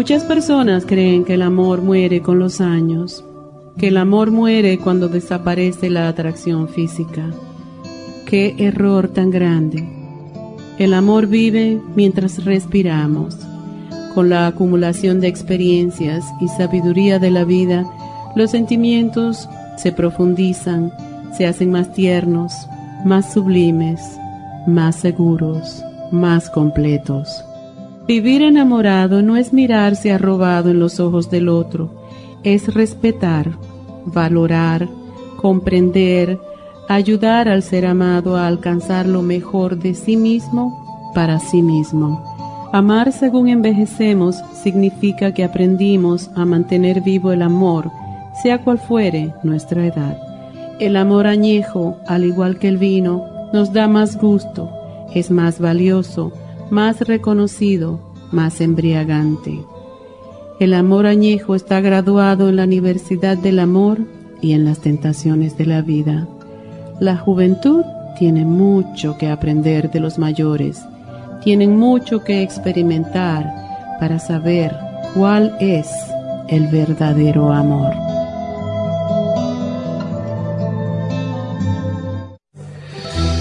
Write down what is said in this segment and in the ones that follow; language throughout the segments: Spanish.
Muchas personas creen que el amor muere con los años, que el amor muere cuando desaparece la atracción física. Qué error tan grande. El amor vive mientras respiramos. Con la acumulación de experiencias y sabiduría de la vida, los sentimientos se profundizan, se hacen más tiernos, más sublimes, más seguros, más completos. Vivir enamorado no es mirarse arrobado en los ojos del otro, es respetar, valorar, comprender, ayudar al ser amado a alcanzar lo mejor de sí mismo para sí mismo. Amar según envejecemos significa que aprendimos a mantener vivo el amor, sea cual fuere nuestra edad. El amor añejo, al igual que el vino, nos da más gusto, es más valioso, más reconocido, más embriagante. El amor añejo está graduado en la Universidad del Amor y en las tentaciones de la vida. La juventud tiene mucho que aprender de los mayores, tienen mucho que experimentar para saber cuál es el verdadero amor.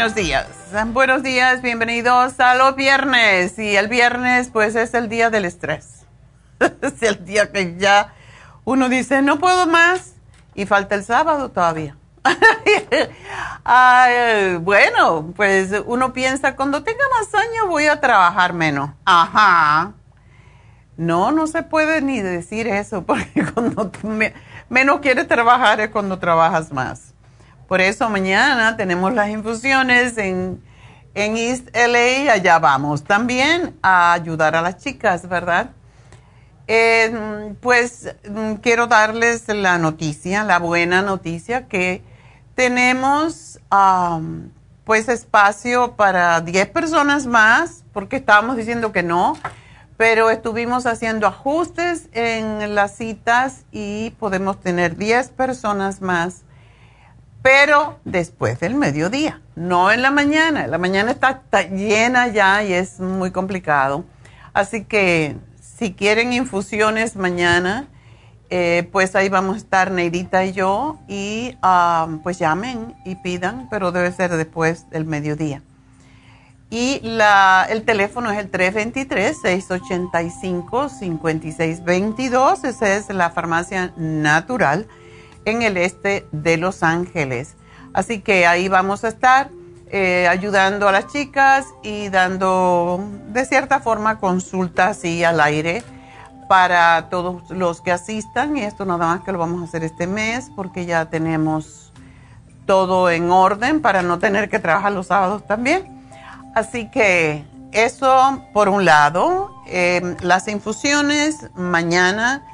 Buenos días. Buenos días, bienvenidos a los viernes. Y el viernes pues es el día del estrés. es el día que ya uno dice, no puedo más. Y falta el sábado todavía. bueno, pues uno piensa, cuando tenga más años voy a trabajar menos. Ajá. No, no se puede ni decir eso, porque cuando menos quieres trabajar es cuando trabajas más. Por eso mañana tenemos las infusiones en, East LA, allá vamos también a ayudar a las chicas, ¿verdad? Eh, pues mm, quiero darles la noticia, la buena noticia, que tenemos pues espacio para 10 personas más, porque estábamos diciendo que no, pero estuvimos haciendo ajustes en las citas y podemos tener 10 personas más pero después del mediodía, no en la mañana. La mañana está, llena ya y es muy complicado. Así que si quieren infusiones mañana eh, pues ahí vamos a estar Neidita y yo y ah, pues llamen y pidan, pero debe ser después del mediodía. Y el teléfono es el 323-685-5622. Esa es la farmacia natural en el este de Los Ángeles. Así que ahí vamos a estar eh, ayudando a las chicas y dando de cierta forma consultas y al aire para todos los que asistan. Y esto nada más que lo vamos a hacer este mes porque ya tenemos todo en orden para no tener que trabajar los sábados también. Así que eso por un lado, em, las infusiones mañana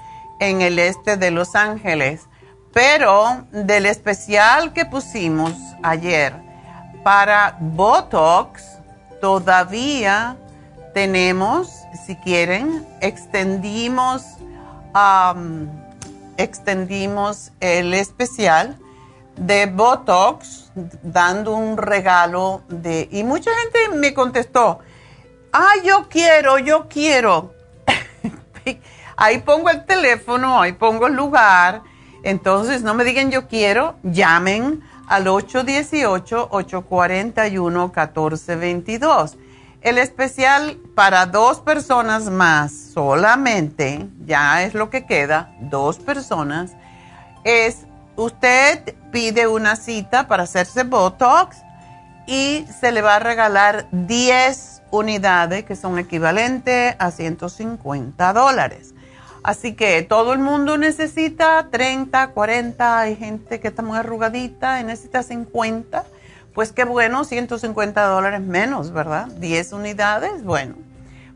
en el este de Los Ángeles, pero del especial que pusimos ayer para Botox, todavía tenemos, si quieren, extendimos, extendimos el especial de Botox dando un regalo de... Y mucha gente me contestó, ah, yo quiero, yo quiero. ahí pongo el teléfono, ahí pongo el lugar. Entonces, no me digan yo quiero, llamen al 818-841-1422. El especial para dos personas más solamente, ya es lo que queda, dos personas, es usted pide una cita para hacerse Botox y se le va a regalar 10 unidades que son equivalentes a 150 dólares. Así que todo el mundo necesita 30, 40, hay gente que está muy arrugadita y necesita 50. Pues qué bueno, 150 dólares menos, ¿verdad? 10 unidades, bueno,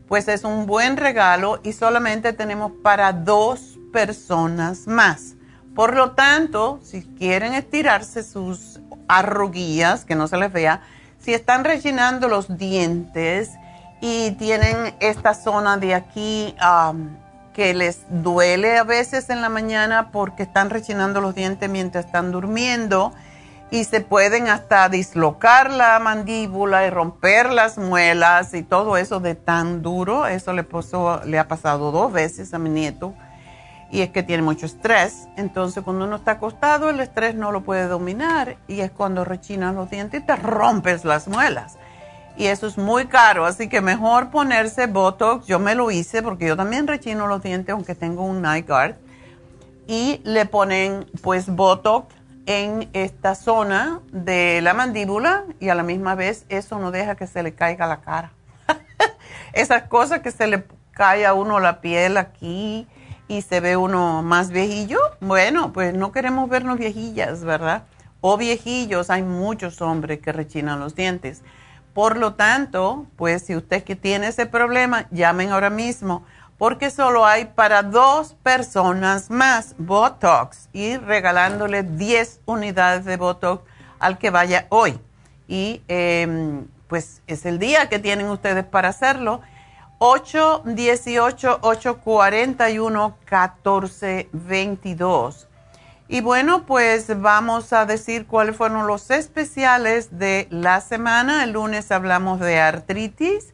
pues es un buen regalo y solamente tenemos para dos personas más. Por lo tanto, si quieren estirarse sus arruguillas, que no se les vea, si están rellenando los dientes y tienen esta zona de aquí que les duele a veces en la mañana porque están rellenando los dientes mientras están durmiendo y se pueden hasta dislocar la mandíbula y romper las muelas y todo eso de tan duro, eso le, le ha pasado dos veces a mi nieto y es que tiene mucho estrés. Entonces, cuando uno está acostado, el estrés no lo puede dominar y es cuando rechinas los dientes y te rompes las muelas. Y eso es muy caro, así que mejor ponerse Botox. Yo me lo hice porque yo también rechino los dientes, aunque tengo un night guard. Y le ponen pues Botox en esta zona de la mandíbula y a la misma vez eso no deja que se le caiga la cara. Esas cosas que se le cae a uno la piel aquí y se ve uno más viejillo, bueno, pues no queremos vernos viejillas, ¿verdad? O viejillos, hay muchos hombres que rechinan los dientes. Por lo tanto, pues si usted que tiene ese problema, llamen ahora mismo, porque solo hay para dos personas más Botox y regalándole 10 unidades de Botox al que vaya hoy. Y em, pues es el día que tienen ustedes para hacerlo 818-841-1422. Y bueno, pues vamos a decir cuáles fueron los especiales de la semana. El lunes hablamos de artritis,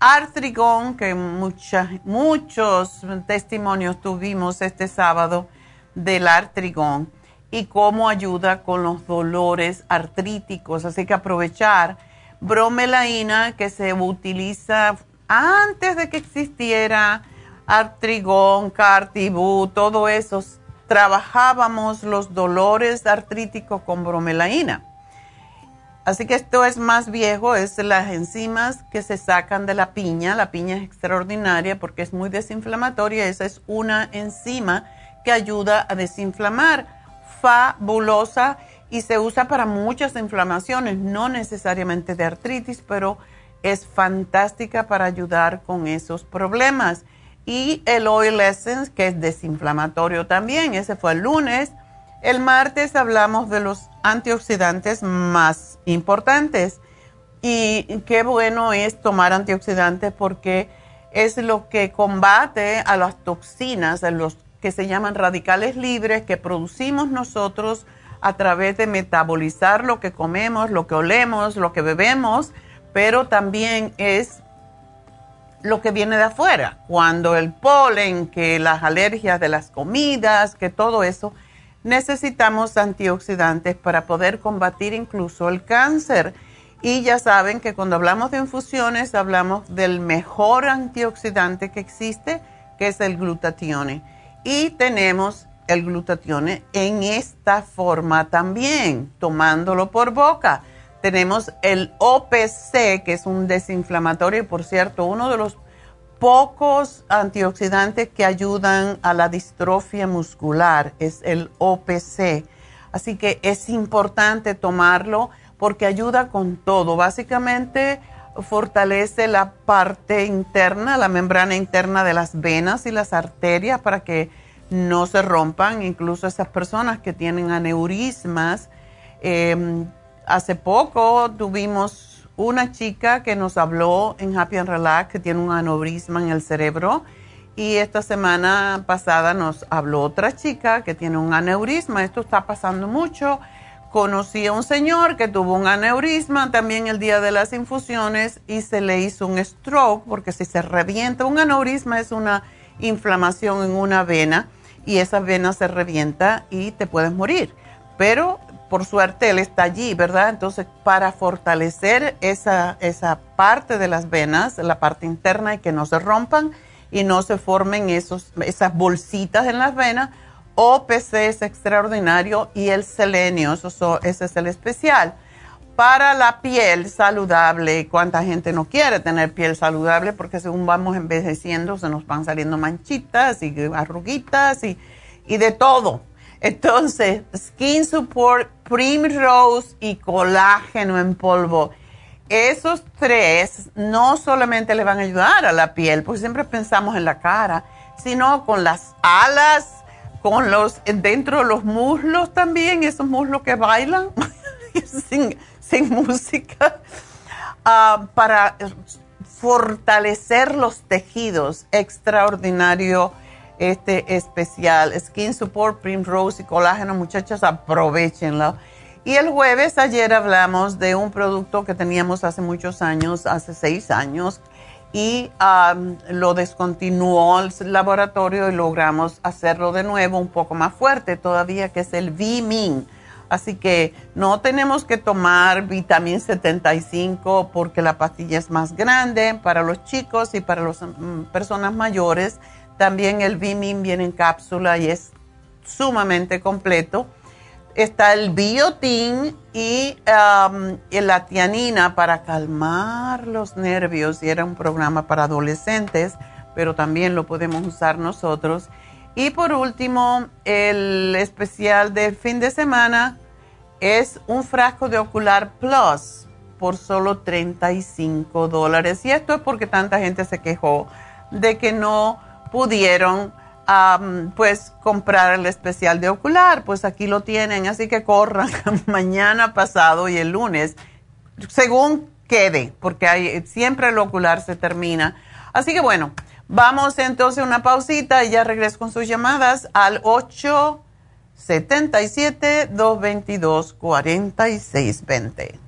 artrigón, que muchos testimonios tuvimos este sábado del artrigón y cómo ayuda con los dolores artríticos. Así que aprovechar bromelaína que se utiliza antes de que existiera artrigón, cartibú, todo eso, trabajábamos los dolores artríticos con bromelaína. Así que esto es más viejo, es las enzimas que se sacan de la piña. La piña es extraordinaria porque es muy desinflamatoria. Esa es una enzima que ayuda a desinflamar, fabulosa y se usa para muchas inflamaciones, no necesariamente de artritis, pero es fantástica para ayudar con esos problemas. Y el Oil Essence, que es desinflamatorio también, ese fue el lunes. El martes hablamos de los antioxidantes más importantes. Y qué bueno es tomar antioxidantes porque es lo que combate a las toxinas, a los que se llaman radicales libres que producimos nosotros a través de metabolizar lo que comemos, lo que olemos, lo que bebemos pero también es lo que viene de afuera. Cuando el polen, que las alergias de las comidas, que todo eso, necesitamos antioxidantes para poder combatir incluso el cáncer. Y ya saben que cuando hablamos de infusiones hablamos del mejor antioxidante que existe, que es el glutatione. Y tenemos el glutatione en esta forma también, tomándolo por boca. Tenemos el OPC, que es un desinflamatorio, y por cierto, uno de los pocos antioxidantes que ayudan a la distrofia muscular es el OPC. Así que es importante tomarlo porque ayuda con todo. Básicamente fortalece la parte interna, la membrana interna de las venas y las arterias para que no se rompan. Incluso esas personas que tienen aneurismas. Em, hace poco tuvimos una chica que nos habló en Happy and Relax que tiene un aneurisma en el cerebro y esta semana pasada nos habló otra chica que tiene un aneurisma. Esto está pasando mucho. Conocí a un señor que tuvo un aneurisma también el día de las infusiones y se le hizo un stroke porque si se revienta, un aneurisma es una inflamación en una vena y esa vena se revienta y te puedes morir. Pero por suerte él está allí, ¿verdad? Entonces, para fortalecer esa, esa parte de las venas, la parte interna, y que no se rompan y no se formen esos, esas bolsitas en las venas, OPC es extraordinario y el selenio, eso, ese es el especial. Para la piel saludable, ¿cuánta gente no quiere tener piel saludable? Porque según vamos envejeciendo se nos van saliendo manchitas y arruguitas y, y de todo. Entonces, Skin Support, Primrose y colágeno en polvo. Esos tres no solamente le van a ayudar a la piel, porque siempre pensamos en la cara, sino con las alas, con los dentro de los muslos también, esos muslos que bailan sin, música, ah, para fortalecer los tejidos. Extraordinario este especial, Skin Support, Primrose y Colágeno, muchachas, aprovechenlo. Y el jueves ayer hablamos de un producto que teníamos hace muchos años, hace seis años, y lo descontinuó el laboratorio y logramos hacerlo de nuevo un poco más fuerte todavía, que es el V-Min. Así que no tenemos que tomar vitamina 75 porque la pastilla es más grande para los chicos y para las mm, personas mayores también el Bimin viene en cápsula y es sumamente completo. Está el biotin y um, la tianina para calmar los nervios. Y era un programa para adolescentes, pero también lo podemos usar nosotros. Y por último, el especial de fin de semana es un frasco de Ocular Plus por solo 35 dólares. Y esto es porque tanta gente se quejó de que no pudieron pues comprar el especial de ocular, pues aquí lo tienen, así que corran mañana pasado y el lunes, según quede, porque hay, siempre el ocular se termina. Así que bueno, vamos entonces a una pausita y ya regreso con sus llamadas al 877 222 4620.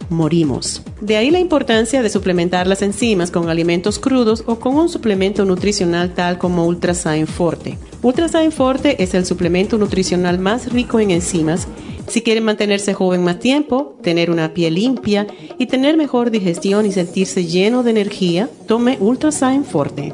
morimos. De ahí la importancia de suplementar las enzimas con alimentos crudos o con un suplemento nutricional tal como Ultrasign Forte. Ultrasign Forte es el suplemento nutricional más rico en enzimas si quieren mantenerse joven más tiempo, tener una piel limpia y tener mejor digestión y sentirse lleno de energía, tome Ultrasign Forte.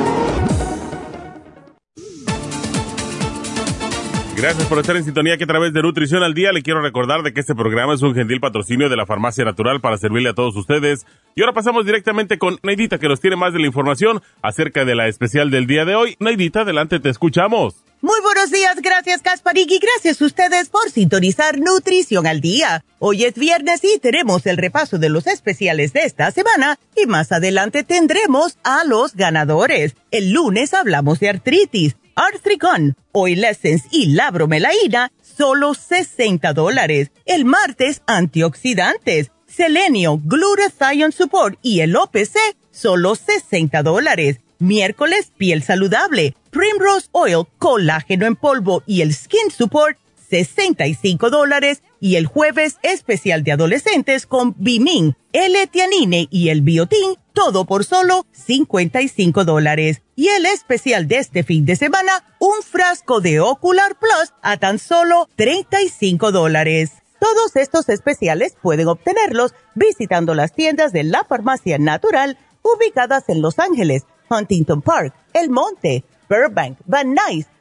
Gracias por estar en sintonía que a través de Nutrición al Día le quiero recordar de que este programa es un gentil patrocinio de la Farmacia Natural para servirle a todos ustedes. Y ahora pasamos directamente con Neidita que nos tiene más de la información acerca de la especial del día de hoy. Neidita, adelante, te escuchamos. Muy buenos días, gracias Kasparik y gracias a ustedes por sintonizar Nutrición al Día. Hoy es viernes y tenemos el repaso de los especiales de esta semana y más adelante tendremos a los ganadores. El lunes hablamos de artritis Artricon, Oil Essence y la bromelaína, solo 60 dólares. El martes, antioxidantes, selenio, glutathione support y el OPC, solo 60 dólares. Miércoles, piel saludable, Primrose Oil, colágeno en polvo y el Skin Support, 65 dólares y el jueves especial de adolescentes con Bimin, L-Tianine y el Biotin, todo por solo 55 dólares. Y el especial de este fin de semana, un frasco de Ocular Plus a tan solo 35 dólares. Todos estos especiales pueden obtenerlos visitando las tiendas de la farmacia natural ubicadas en Los Ángeles, Huntington Park, El Monte, Burbank, Van Nuys,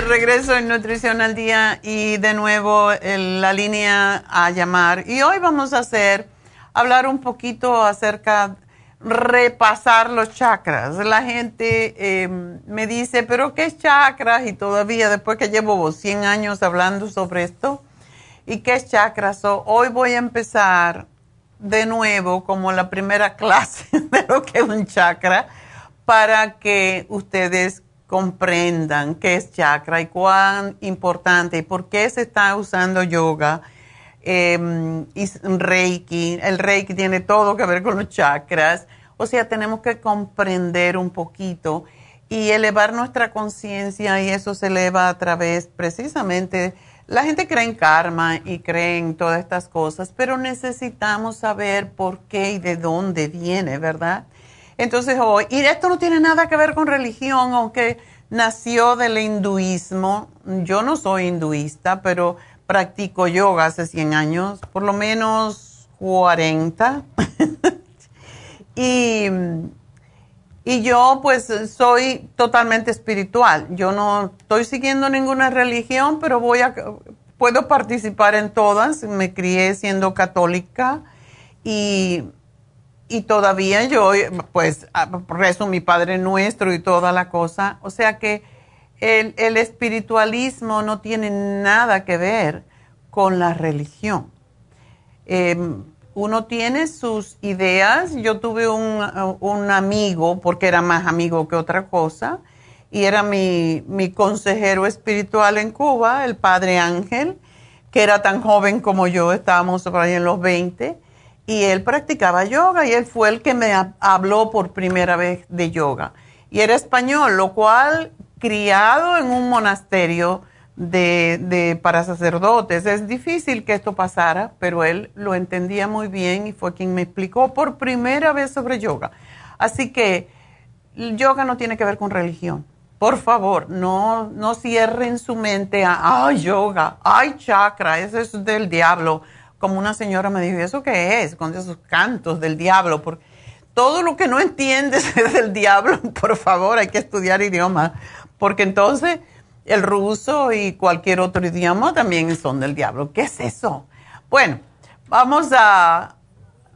Regreso en Nutrición al Día y de nuevo la línea a llamar. Y hoy vamos a hacer, hablar un poquito acerca, repasar los chakras. La gente em, me dice, pero ¿qué es chakras? Y todavía después que llevo 100 años hablando sobre esto, ¿y qué es chakras? hoy voy a empezar de nuevo como la primera clase de lo que es un chakra para que ustedes comprendan qué es chakra y cuán importante y por qué se está usando yoga em, y reiki. El reiki tiene todo que ver con los chakras. O sea, tenemos que comprender un poquito y elevar nuestra conciencia y eso se eleva a través precisamente, la gente cree en karma y cree en todas estas cosas, pero necesitamos saber por qué y de dónde viene, ¿verdad? Entonces hoy, y esto no tiene nada que ver con religión, aunque nació del hinduismo. Yo no soy hinduista, pero practico yoga hace 100 años, por lo menos 40. y, y yo pues soy totalmente espiritual. Yo no estoy siguiendo ninguna religión, pero voy a, puedo participar en todas. Me crié siendo católica y y todavía yo, pues, rezo mi Padre Nuestro y toda la cosa. O sea que el, espiritualismo no tiene nada que ver con la religión. Em, uno tiene sus ideas. Yo tuve un, un, amigo, porque era más amigo que otra cosa, y era mi, mi consejero espiritual en Cuba, el Padre Ángel, que era tan joven como yo, estábamos por ahí en los 20 y él practicaba yoga y él fue el que me habló por primera vez de yoga. Y era español, lo cual criado en un monasterio de, para sacerdotes. Es difícil que esto pasara, pero él lo entendía muy bien y fue quien me explicó por primera vez sobre yoga. Así que yoga no tiene que ver con religión. Por favor, no, no cierren su mente a, ay, yoga, ay, chakra, eso es del diablo como una señora me dijo, ¿eso qué es? Con esos cantos del diablo. Porque todo lo que no entiendes es del diablo, por favor, hay que estudiar idiomas. Porque entonces el ruso y cualquier otro idioma también son del diablo. ¿Qué es eso? Bueno, vamos a,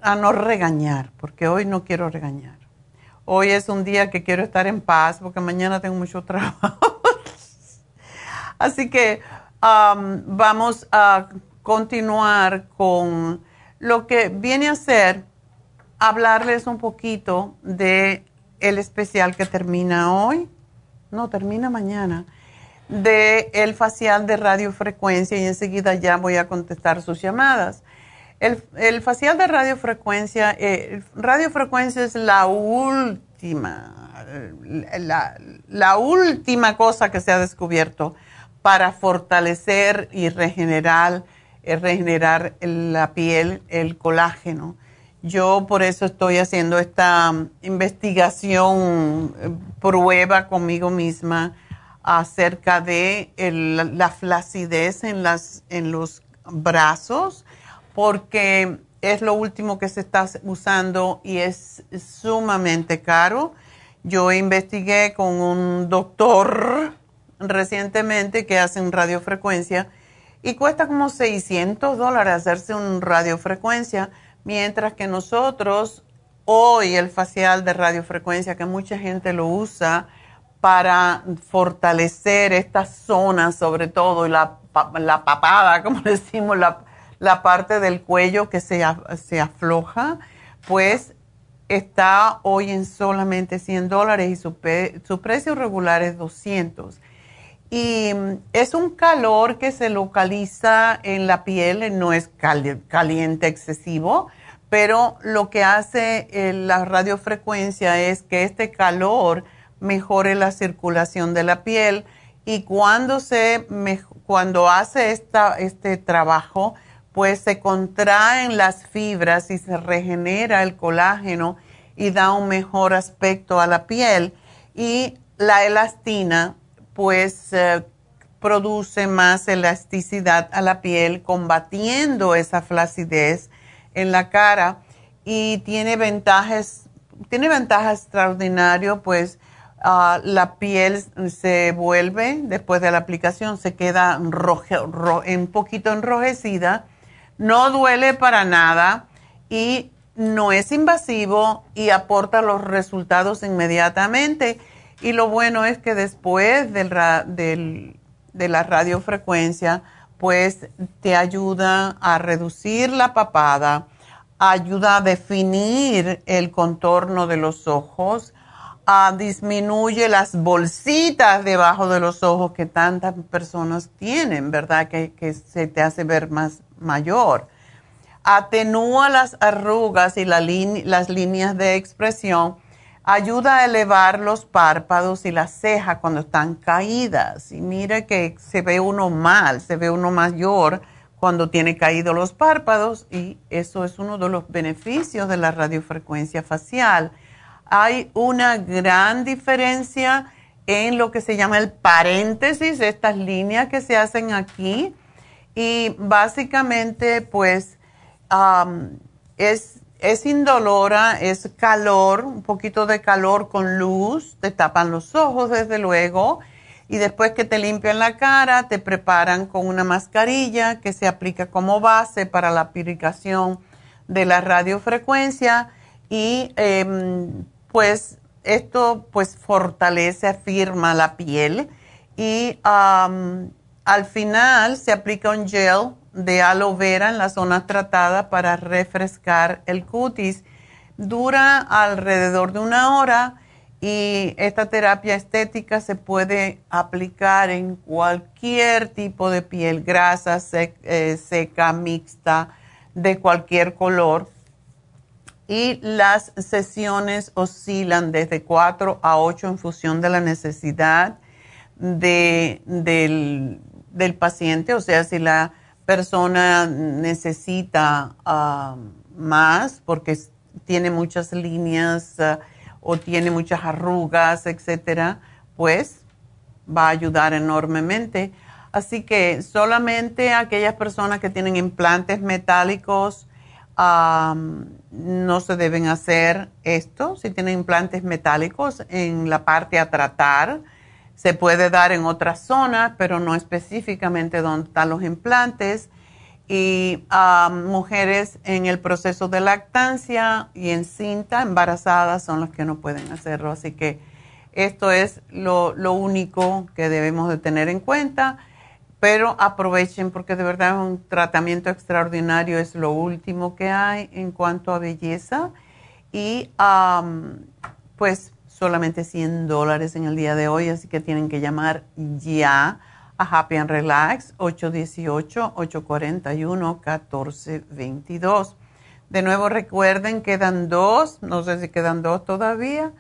no regañar, porque hoy no quiero regañar. Hoy es un día que quiero estar en paz, porque mañana tengo mucho trabajo. Así que um, vamos a continuar con lo que viene a ser hablarles un poquito de el especial que termina hoy, no, termina mañana, de el facial de radiofrecuencia y enseguida ya voy a contestar sus llamadas. El, facial de radiofrecuencia, eh, radiofrecuencia es la última, la, última cosa que se ha descubierto para fortalecer y regenerar, regenerar la piel, el colágeno. Yo por eso estoy haciendo esta investigación, eh, prueba conmigo misma acerca de la flacidez en, las, en los brazos, porque es lo último que se está usando y es sumamente caro. Yo investigué con un doctor recientemente que hace un radiofrecuencia y cuesta como 600 dólares hacerse un radiofrecuencia, mientras que nosotros hoy el facial de radiofrecuencia, que mucha gente lo usa, para fortalecer estas zonas, sobre todo, y la, la papada, como decimos, la, la, parte del cuello que se, se afloja, pues está hoy en solamente 100 dólares y su, su precio regular es 200. Y mm, es un calor que se localiza en la piel, no es caliente excesivo, pero lo que hace eh, la radiofrecuencia es que este calor mejore la circulación de la piel y cuando, se, cuando hace esta, este trabajo, pues se contraen las fibras y se regenera el colágeno y da un mejor aspecto a la piel. Y la elastina, pues eh, produce más elasticidad a la piel, combatiendo esa flacidez en la cara y tiene ventajas, tiene ventajas extraordinarias, pues Ah, la piel se vuelve, después de la aplicación, se queda un poquito enrojecida, no duele para nada y no es invasivo y aporta los resultados inmediatamente. Y lo bueno es que después del, de la radiofrecuencia, pues te ayuda a reducir la papada, ayuda a definir el contorno de los ojos, disminuye las bolsitas debajo de los ojos que tantas personas tienen, ¿verdad? Que, se te hace ver más mayor. Atenúa las arrugas y las líneas de expresión. Ayuda a elevar los párpados y las cejas cuando están caídas. Y mire que se ve uno mal, se ve uno mayor cuando tiene caídos los párpados y eso es uno de los beneficios de la radiofrecuencia facial hay una gran diferencia en lo que se llama el paréntesis, estas líneas que se hacen aquí. Y básicamente, pues, es, es indolora, es calor, un poquito de calor con luz, te tapan los ojos, desde luego. Y después que te limpian la cara, te preparan con una mascarilla que se aplica como base para la aplicación de la radiofrecuencia y em, pues esto pues fortalece, afirma la piel y al final se aplica un gel de aloe vera en la zona tratada para refrescar el cutis. Dura alrededor de una hora y esta terapia estética se puede aplicar en cualquier tipo de piel, grasa, eh, seca, mixta, de cualquier color y las sesiones oscilan desde 4 a 8 en función de la necesidad del, paciente, o sea, si la persona necesita ah, más porque tiene muchas líneas ah, o tiene muchas arrugas, etcétera, pues va a ayudar enormemente. Así que solamente aquellas personas que tienen implantes metálicos, no se deben hacer esto. Si tienen implantes metálicos en la parte a tratar, se puede dar en otras zonas, pero no específicamente donde están los implantes. Y mujeres en el proceso de lactancia y en cinta, embarazadas, son las que no pueden hacerlo. Así que esto es lo, lo único que debemos de tener en cuenta pero aprovechen porque de verdad es un tratamiento extraordinario, es lo último que hay en cuanto a belleza y pues solamente 100 dólares en el día de hoy, así que tienen que llamar ya a Happy and Relax 818-841-1422. De nuevo recuerden, quedan dos, no sé si quedan dos todavía,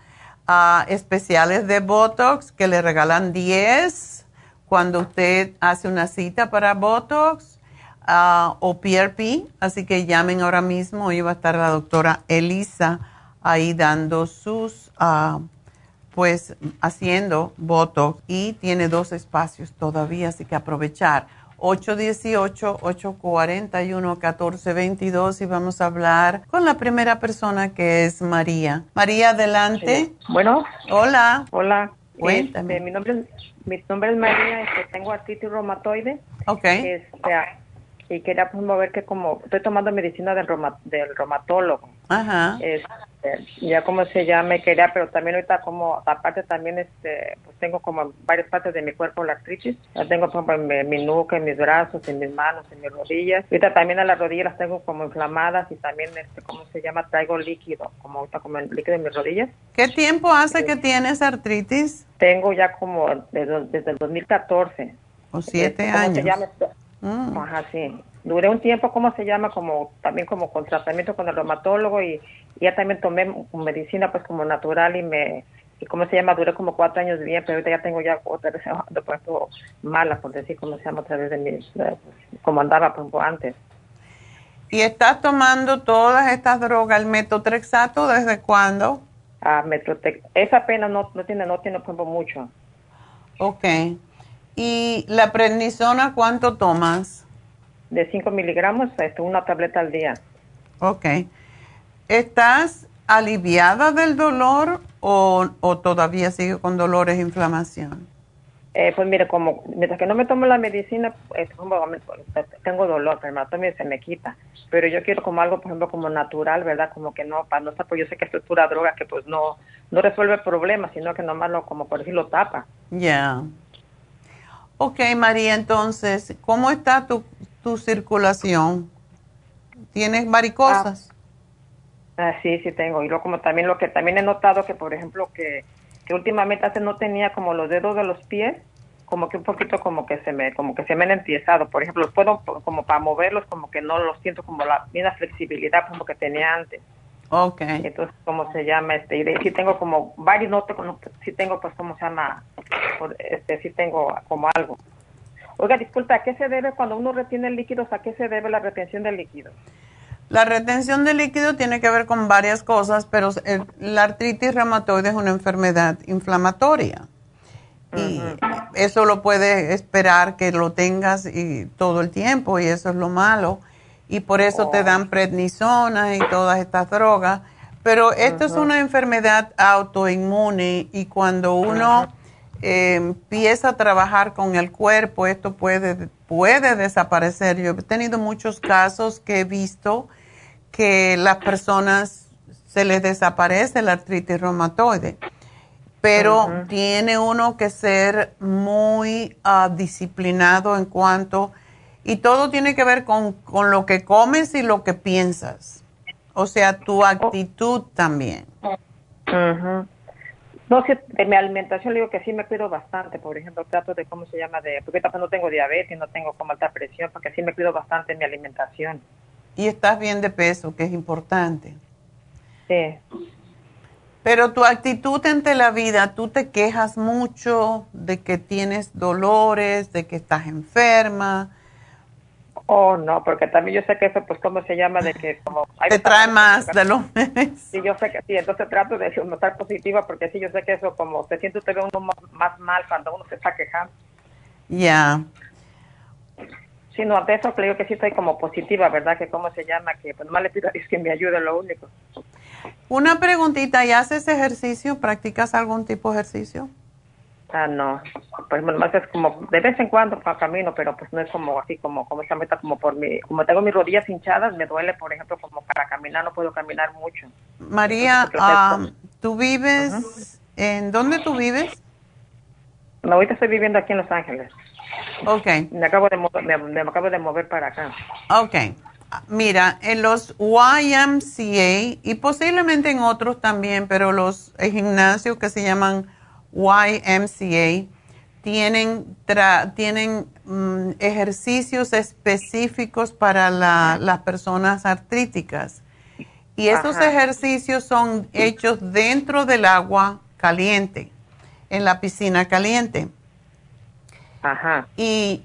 uh, especiales de Botox que le regalan 10 cuando usted hace una cita para Botox uh, o PRP. Así que llamen ahora mismo, hoy va a estar la doctora Elisa ahí dando sus, uh, pues haciendo Botox y tiene dos espacios todavía, así que aprovechar. 818-841-1422 y vamos a hablar con la primera persona que es María. María, adelante. Bueno. Hola. Hola. Cuéntame. Este, mi, nombre, mi nombre es María, este, tengo artritis reumatoide. Ok. Este, y quería pues, ver que como estoy tomando medicina del, del reumatólogo. Ajá. Este, ya como se llama, quería, pero también ahorita como, aparte también este, pues tengo como varias partes de mi cuerpo la artritis. La tengo por ejemplo en mi, nuca, en mis brazos, en mis manos, en mis rodillas. Ahorita también a las rodillas las tengo como inflamadas y también, este, ¿cómo se llama? Traigo líquido, como ahorita como el líquido en mis rodillas. ¿Qué tiempo hace que tienes artritis? Tengo ya como desde, desde el 2014. O siete Este, ¿cómo años. Se llama? Mm. Ajá, sí. Duré un tiempo, ¿cómo se llama? Como también como con tratamiento con el reumatólogo y, y ya también tomé medicina pues como natural y me, y cómo se llama, duré como cuatro años bien, pero ahorita ya tengo ya otra vez de puesto mala, por decir cómo se llama, otra vez de eh, como andaba pues, antes. ¿Y estás tomando todas estas drogas, el metotrexato, desde cuándo? Ah, Metrotec, esa pena no, no tiene, no tiene tiempo mucho. Ok. ¿Y la prednisona cuánto tomas? De 5 miligramos, este, una tableta al día. Ok. ¿Estás aliviada del dolor o, o todavía sigue con dolores e inflamación? Eh, pues mire, como mientras que no me tomo la medicina, eh, tengo dolor, pero también se me quita. Pero yo quiero como algo, por ejemplo, como natural, ¿verdad? Como que no, para no estar, pues yo sé que esto es pura droga que pues no, no resuelve problemas, sino que nomás lo, como por decirlo, tapa. Ya. Ok, María, entonces, ¿cómo está tu, tu circulación? ¿Tienes varicosas? Ah, sí, sí tengo. Y luego como también lo que también he notado que, por ejemplo, que, que últimamente hace no tenía como los dedos de los pies, como que un poquito como que se me, como que se me han empiezado. Por ejemplo, los puedo como para moverlos, como que no los siento como la misma flexibilidad como que tenía antes. Ok. Entonces, ¿cómo se llama? Este, y de, sí tengo como varios, no, tengo, sí tengo pues, ¿cómo se llama? Este, sí tengo como algo. Oiga, disculpa, ¿a qué se debe cuando uno retiene líquidos? ¿A qué se debe la retención de líquidos? La retención de líquido tiene que ver con varias cosas, pero el, la artritis reumatoide es una enfermedad inflamatoria. Y eso lo puedes esperar que lo tengas y todo el tiempo, y eso es lo malo. Y por eso te dan prednisona y todas estas drogas. Pero esto es una enfermedad autoinmune y cuando uno eh, empieza a trabajar con el cuerpo, esto puede, puede desaparecer. Yo he tenido muchos casos que he visto que las personas se les desaparece la artritis reumatoide, pero tiene uno que ser muy ah, disciplinado en cuanto, y todo tiene que ver con, con lo que comes y lo que piensas, o sea, tu actitud también. No, sí, de mi alimentación le digo que sí me cuido bastante. Por ejemplo, trato de, ¿cómo se llama? de Porque tampoco no tengo diabetes, no tengo como alta presión, porque sí me cuido bastante en mi alimentación. Y estás bien de peso, que es importante. Sí. Pero tu actitud ante la vida, tú te quejas mucho de que tienes dolores, de que estás enferma, Oh, no, porque también yo sé que eso, pues, ¿cómo se llama? De que como... hay te trae más de lo Sí, yo sé que sí, entonces trato de estar positiva porque sí, yo sé que eso como se siente usted uno más, más mal cuando uno se está quejando. Ya. Sí, no, de eso creo que sí estoy como positiva, ¿verdad? Que cómo se llama, que pues más le pido a Dios que me ayude, lo único. Una preguntita, ¿y haces ejercicio? ¿Practicas algún tipo de ejercicio? Ah, no, pues más es como de vez en cuando camino, pero pues no es como así como como esta meta como por mi, como tengo mis rodillas hinchadas, me duele, por ejemplo, como para caminar no puedo caminar mucho. María, ah, ¿tú vives, en dónde tú vives? No, ahorita estoy viviendo aquí en Los Ángeles. Ok, Me acabo de mover, me, me acabo de mover para acá. ok. Mira, en los YMCA y posiblemente en otros también, pero los gimnasios que se llaman YMCA tienen, tienen mm, ejercicios específicos para las personas artríticas. Y esos ejercicios son hechos dentro del agua caliente, en la piscina caliente. Ajá. Y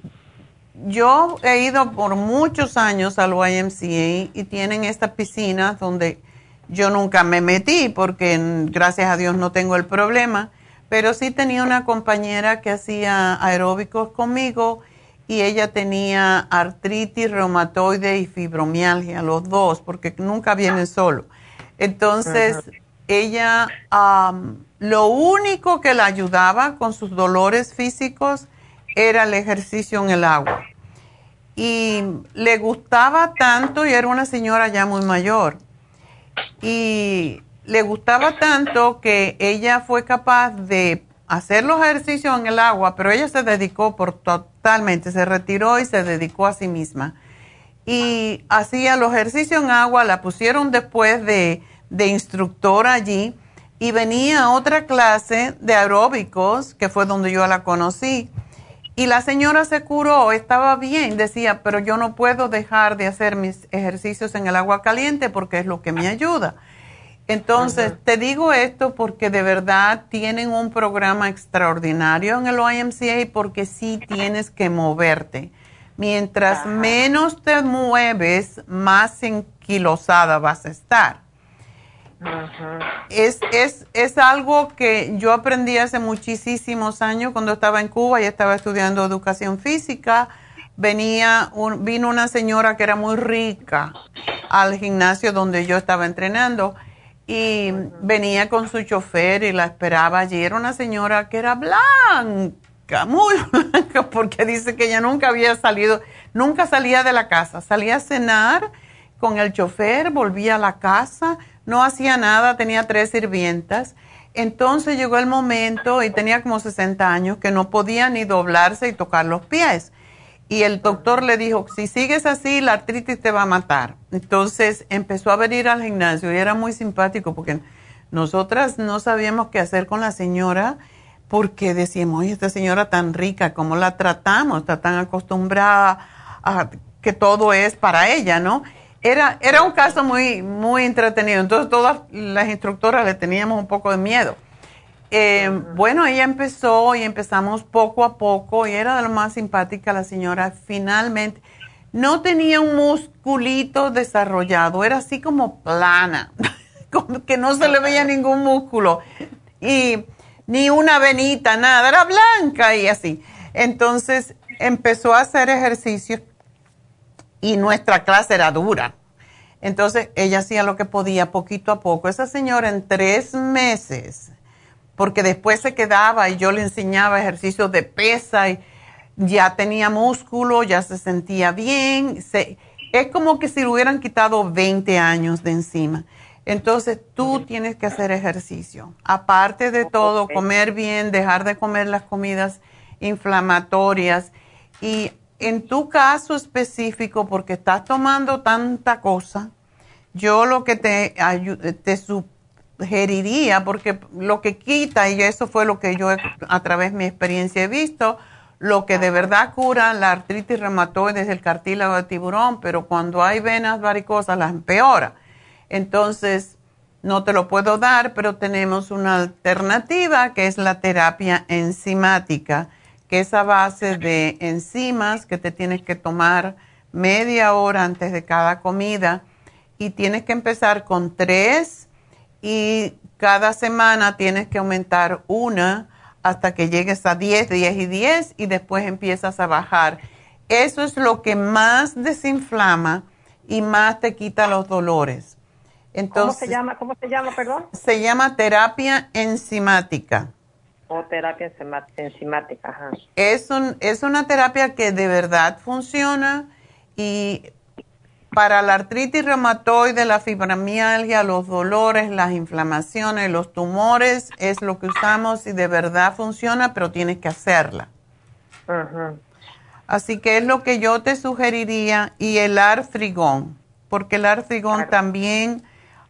yo he ido por muchos años al YMCA y tienen esta piscina donde yo nunca me metí porque gracias a Dios no tengo el problema, pero sí tenía una compañera que hacía aeróbicos conmigo y ella tenía artritis reumatoide y fibromialgia, los dos, porque nunca vienen solo. Entonces, ella, lo único que la ayudaba con sus dolores físicos era el ejercicio en el agua. Y le gustaba tanto, y era una señora ya muy mayor, y le gustaba tanto que ella fue capaz de hacer los ejercicios en el agua, pero ella se dedicó por totalmente, se retiró y se dedicó a sí misma. Y hacía los ejercicios en agua, la pusieron después de, de instructora allí y venía a otra clase de aeróbicos, que fue donde yo la conocí y la señora se curó, estaba bien, decía, pero yo no puedo dejar de hacer mis ejercicios en el agua caliente porque es lo que me ayuda. Entonces, te digo esto porque de verdad tienen un programa extraordinario en el YMCA porque sí tienes que moverte. Mientras menos te mueves, más enquilosada vas a estar. Es, es, es algo que yo aprendí hace muchísimos años cuando estaba en Cuba y estaba estudiando educación física. Venía vino una señora que era muy rica al gimnasio donde yo estaba entrenando y venía con su chofer y la esperaba allí. Era una señora que era blanca, muy blanca, porque dice que ella nunca había salido, nunca salía de la casa. Salía a cenar con el chofer, volvía a la casa no hacía nada, tenía tres sirvientas. Entonces llegó el momento, y tenía como 60 años, que no podía ni doblarse y tocar los pies. Y el doctor le dijo, si sigues así, la artritis te va a matar. Entonces empezó a venir al gimnasio y era muy simpático porque nosotras no sabíamos qué hacer con la señora porque decíamos, oye, esta señora tan rica, ¿cómo la tratamos? Está tan acostumbrada a que todo es para ella, ¿no? era, era un caso muy, muy entretenido. Entonces todas las instructoras le teníamos un poco de miedo. Eh, bueno, ella empezó y empezamos poco a poco y era de lo más simpática la señora. Finalmente, no tenía un musculito desarrollado, era así como plana, como que no se le veía ningún músculo y ni una venita, nada, era blanca y así. Entonces empezó a hacer ejercicio y nuestra clase era dura. Entonces ella hacía lo que podía poquito a poco. Esa señora en tres meses, porque después se quedaba y yo le enseñaba ejercicios de pesa y ya tenía músculo, ya se sentía bien. es como que si le hubieran quitado 20 años de encima. Entonces tú tienes que hacer ejercicio. Aparte de todo, comer bien, dejar de comer las comidas inflamatorias y en tu caso específico, porque estás tomando tanta cosa, yo lo que te, te sugeriría, porque lo que quita, y eso fue lo que yo a través de mi experiencia he visto, lo que de verdad cura la artritis reumatoide es el cartílago de tiburón, pero cuando hay venas varicosas las empeora. Entonces, no te lo puedo dar, pero tenemos una alternativa que es la terapia enzimática que es a base de enzimas que te tienes que tomar media hora antes de cada comida y tienes que empezar con tres y cada semana tienes que aumentar una hasta que llegues a 10, 10 y 10 y después empiezas a bajar. Eso es lo que más desinflama y más te quita los dolores. Entonces, ¿Cómo se llama? ¿Cómo se llama, perdón? Se llama terapia enzimática terapia enzimática. Ajá. Es, un, es una terapia que de verdad funciona y para la artritis reumatoide, la fibromialgia, los dolores, las inflamaciones, los tumores, es lo que usamos y de verdad funciona, pero tienes que hacerla. Así que es lo que yo te sugeriría y el artrigón, porque el artrigón también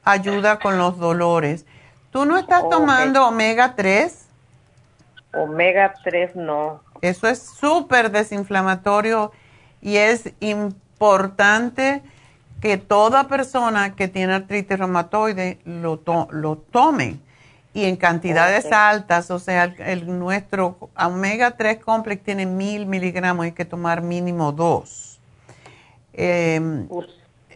ayuda con los dolores. ¿Tú no estás tomando omega 3? Omega 3 no. Eso es súper desinflamatorio y es importante que toda persona que tiene artritis reumatoide lo, lo tome y en cantidades altas, o sea, el, nuestro omega 3 complex tiene mil miligramos, hay que tomar mínimo dos. Em,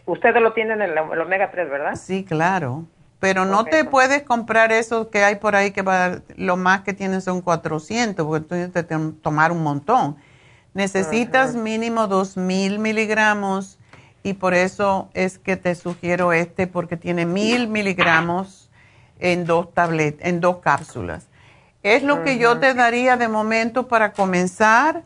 ustedes lo tienen en el, omega 3, ¿verdad? Sí, claro. Pero no te puedes comprar eso que hay por ahí que va, lo más que tienen son 400, porque tú tienes que tomar un montón. Necesitas mínimo dos mil miligramos y por eso es que te sugiero este, porque tiene mil miligramos en dos tabletas, en dos cápsulas. Es lo que yo te daría de momento para comenzar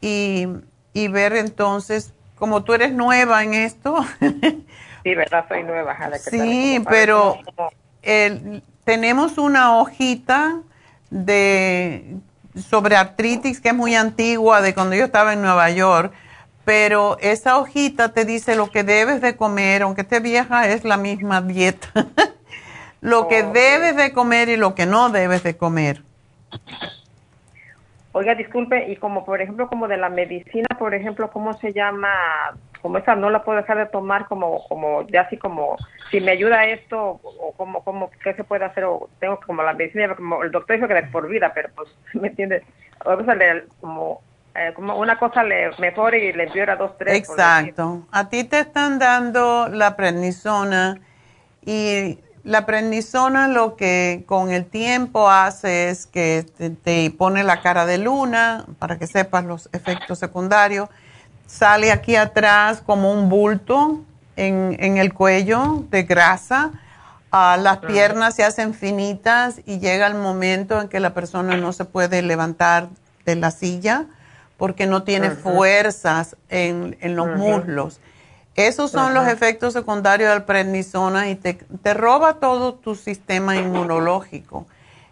y, ver entonces, como tú eres nueva en esto. sí, ¿verdad? Soy nueva. sí, pero tenemos una hojita de sobre artritis que es muy antigua de cuando yo estaba en Nueva York, pero esa hojita te dice lo que debes de comer, aunque esté vieja, es la misma dieta. lo que debes de comer y lo que no debes de comer. Oiga, disculpe, y como por ejemplo, como de la medicina, por ejemplo, ¿cómo se llama? Como esa no la puedo dejar de tomar como, como, ya así como, si me ayuda esto, o como, como, ¿qué se puede hacer? O tengo como la medicina, como el doctor dijo que de por vida, pero pues, ¿me entiendes? O sea, como, eh, como una cosa le mejor y le empeora dos, tres. Exacto. A ti te están dando la prednisona y la prednisona lo que con el tiempo hace es que te, pone la cara de luna para que sepas los efectos secundarios. Sale aquí atrás como un bulto en, el cuello de grasa. Ah, las piernas se hacen finitas y llega el momento en que la persona no se puede levantar de la silla porque no tiene fuerzas en, los muslos. Esos son los efectos secundarios del prednisona y te, roba todo tu sistema inmunológico.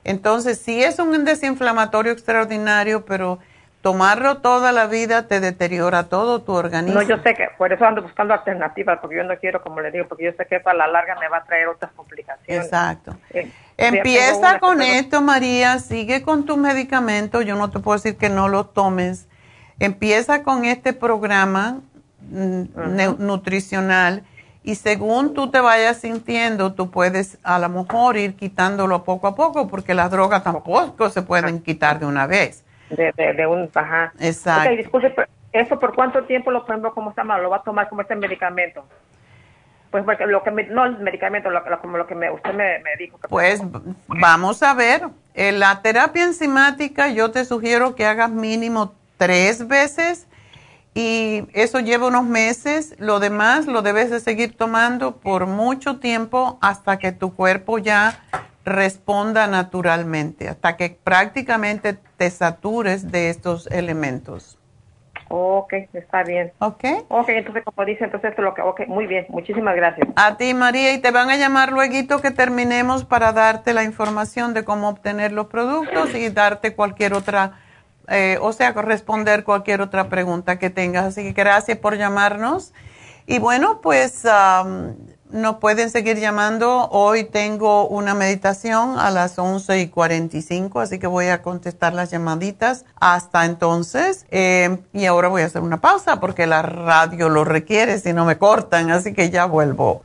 Entonces, sí es un desinflamatorio extraordinario, pero tomarlo toda la vida te deteriora todo tu organismo. No, yo sé que por eso ando buscando alternativas, porque yo no quiero, como le digo, porque yo sé que para la larga me va a traer otras complicaciones. Exacto. Eh, Empieza con esto, María, sigue con tus medicamentos, yo no te puedo decir que no los tomes. Empieza con este programa nutricional y según tú te vayas sintiendo, tú puedes a lo mejor ir quitándolo poco a poco porque las drogas tampoco se pueden quitar de una vez. De, de, un. Exacto. disculpe, ¿eso por cuánto tiempo lo, por ¿cómo se llama? ¿Lo va a tomar como este medicamento? Pues porque lo que no el medicamento, como lo que me, usted me, dijo. pues vamos a ver. En la terapia enzimática yo te sugiero que hagas mínimo tres veces y eso lleva unos meses. Lo demás lo debes de seguir tomando por mucho tiempo hasta que tu cuerpo ya responda naturalmente, hasta que prácticamente te satures de estos elementos. Ok, está bien. Ok. Ok, entonces como dice, entonces esto es lo que, ok, muy bien, muchísimas gracias. A ti María, y te van a llamar luego que terminemos para darte la información de cómo obtener los productos y darte cualquier otra eh, o sea, responder cualquier otra pregunta que tengas. Así que gracias por llamarnos. Y bueno, pues nos pueden seguir llamando. Hoy tengo una meditación a las 11 y 45, así que voy a contestar las llamaditas hasta entonces. Eh, y ahora voy a hacer una pausa porque la radio lo requiere, si no me cortan, así que ya vuelvo.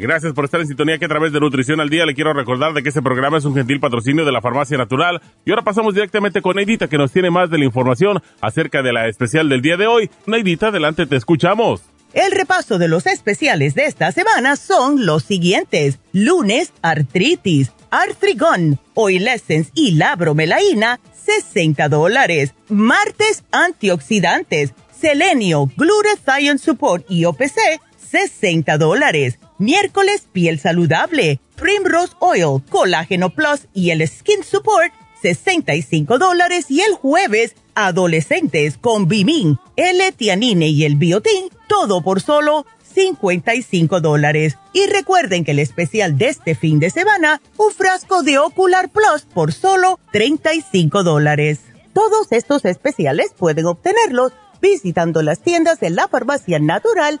Gracias por estar en sintonía que a través de Nutrición al Día le quiero recordar de que este programa es un gentil patrocinio de la Farmacia Natural. Y ahora pasamos directamente con Neidita que nos tiene más de la información acerca de la especial del día de hoy. Neidita, adelante, te escuchamos. El repaso de los especiales de esta semana son los siguientes. Lunes, artritis, artrigón, oil essence y la bromelaína, 60 dólares. Martes, antioxidantes, selenio, glutathione support y OPC, 60 dólares. Miércoles, piel saludable, Primrose Oil, Colágeno Plus y el Skin Support, 65 dólares. Y el jueves, adolescentes con Bimin, L-Tianine y el Biotin, todo por solo 55 dólares. Y recuerden que el especial de este fin de semana, un frasco de Ocular Plus por solo 35 dólares. Todos estos especiales pueden obtenerlos visitando las tiendas de la farmacia natural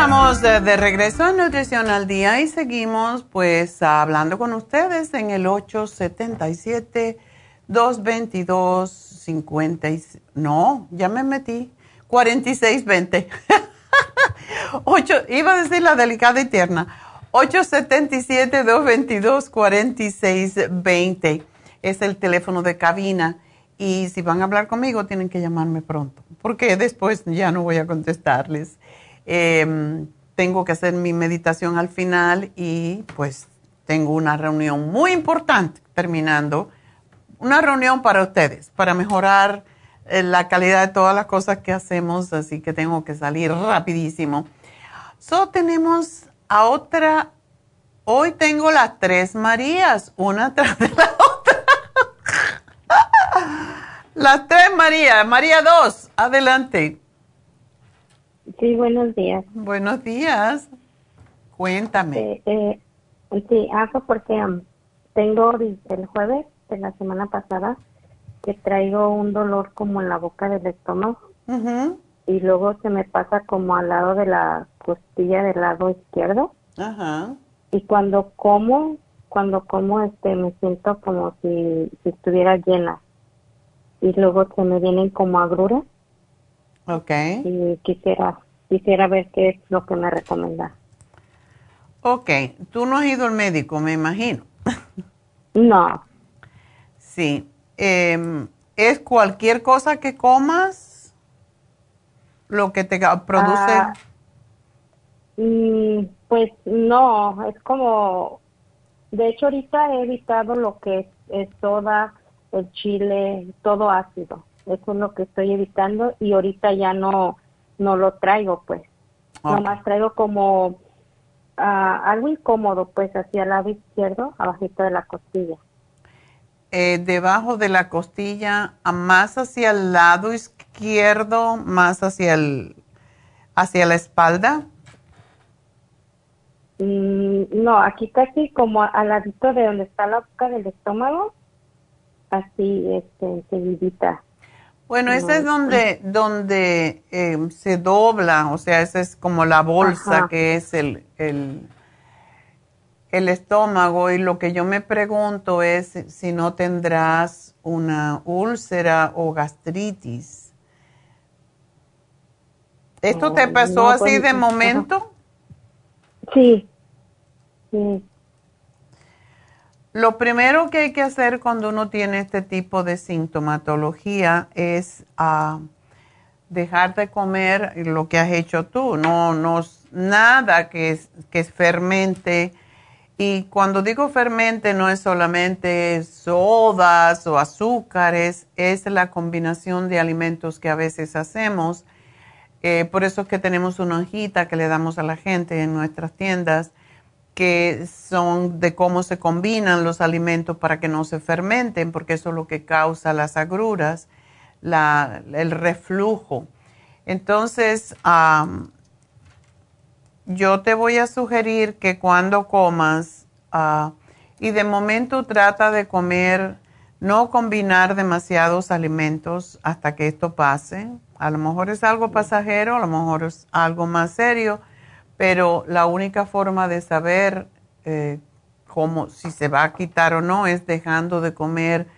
Estamos de, regreso en Nutrición al Día y seguimos pues hablando con ustedes en el 877-222-50. No, ya me metí. 4620. Ocho, iba a decir la delicada y tierna. 877-222-4620 es el teléfono de cabina. Y si van a hablar conmigo, tienen que llamarme pronto, porque después ya no voy a contestarles. Eh, tengo que hacer mi meditación al final y pues tengo una reunión muy importante terminando. Una reunión para ustedes, para mejorar eh, la calidad de todas las cosas que hacemos, así que tengo que salir rapidísimo. So tenemos a otra, hoy tengo las tres Marías, una tras de la otra. las tres Marías, María 2, adelante. Sí, buenos días. Buenos días. Cuéntame. Eh, eh, sí, hago porque um, tengo el jueves de la semana pasada que traigo un dolor como en la boca del estómago y luego se me pasa como al lado de la costilla del lado izquierdo Ajá. y cuando como, cuando como este me siento como si, si estuviera llena y luego se me vienen como agruras Ok. y quisiera quisiera ver qué es lo que me recomienda. Ok. Tú no has ido al médico, me imagino. No, Sí. Em, ¿Es cualquier cosa que comas lo que te produce? Ah, Mm, pues no, es como, de hecho ahorita he evitado lo que es, es soda, el chile, todo ácido. Eso es lo que estoy evitando y ahorita ya no, no lo traigo pues. Ok. Nomás traigo como ah, algo incómodo pues hacia el lado izquierdo, abajito de la costilla. Eh, debajo de la costilla, a más hacia el lado izquierdo, más hacia el hacia la espalda. Mm, no, aquí casi como al ladito de donde está la boca del estómago, así, este, enseguidita. Bueno, ese es donde, donde eh, se dobla, o sea, esa es como la bolsa Ajá. que es el, el, el estómago. Y lo que yo me pregunto es si no tendrás una úlcera o gastritis. ¿Esto te Oh, pasó no, así pues, de momento? Sí, sí, Lo primero que hay que hacer cuando uno tiene este tipo de sintomatología es ah, dejar de comer lo que has hecho tú. No, no nada que, que fermente Y cuando digo fermente no es solamente sodas o azúcares, es la combinación de alimentos que a veces hacemos. Eh, por eso es que tenemos una hojita que le damos a la gente en nuestras tiendas que son de cómo se combinan los alimentos para que no se fermenten, porque eso es lo que causa las agruras, el reflujo. Entonces, yo te voy a sugerir que cuando comas, ah, y de momento trata de comer, no combinar demasiados alimentos hasta que esto pase. A lo mejor es algo pasajero, a lo mejor es algo más serio pero la única forma de saber eh, cómo, si se va a quitar o no es dejando de comer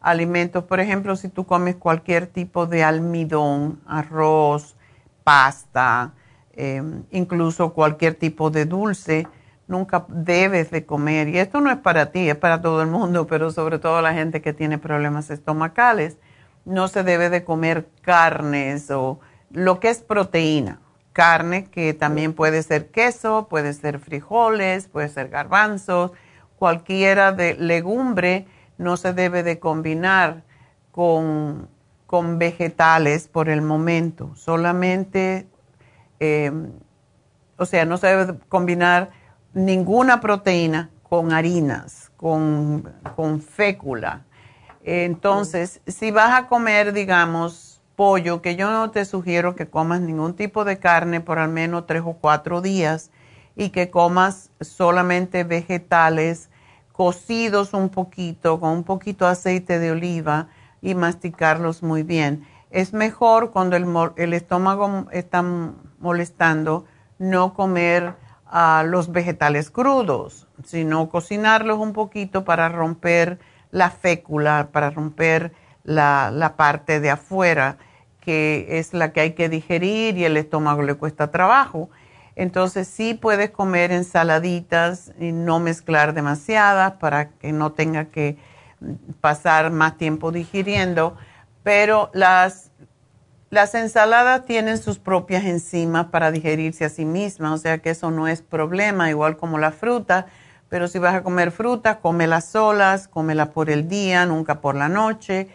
alimentos. Por ejemplo, si tú comes cualquier tipo de almidón, arroz, pasta, em, incluso cualquier tipo de dulce, nunca debes de comer. Y esto no es para ti, es para todo el mundo, pero sobre todo la gente que tiene problemas estomacales. No se debe de comer carnes o lo que es proteína carne, que también puede ser queso, puede ser frijoles, puede ser garbanzos, cualquiera de legumbre no se debe de combinar con, vegetales por el momento, solamente, em, o sea, no se debe combinar ninguna proteína con harinas, con, con fécula. Entonces, si vas a comer, digamos, pollo, que yo no te sugiero que comas ningún tipo de carne por al menos tres o cuatro días y que comas solamente vegetales cocidos un poquito con un poquito de aceite de oliva y masticarlos muy bien. Es mejor cuando el, estómago está molestando no comer ah, los vegetales crudos, sino cocinarlos un poquito para romper la fécula, para romper la, la parte de afuera que es la que hay que digerir y el estómago le cuesta trabajo. Entonces sí puedes comer ensaladitas y no mezclar demasiadas para que no tenga que pasar más tiempo digiriendo, pero las, las ensaladas tienen sus propias enzimas para digerirse a sí mismas, o sea que eso no es problema, igual como la fruta, pero si vas a comer fruta, cómelas solas, cómela por el día, nunca por la noche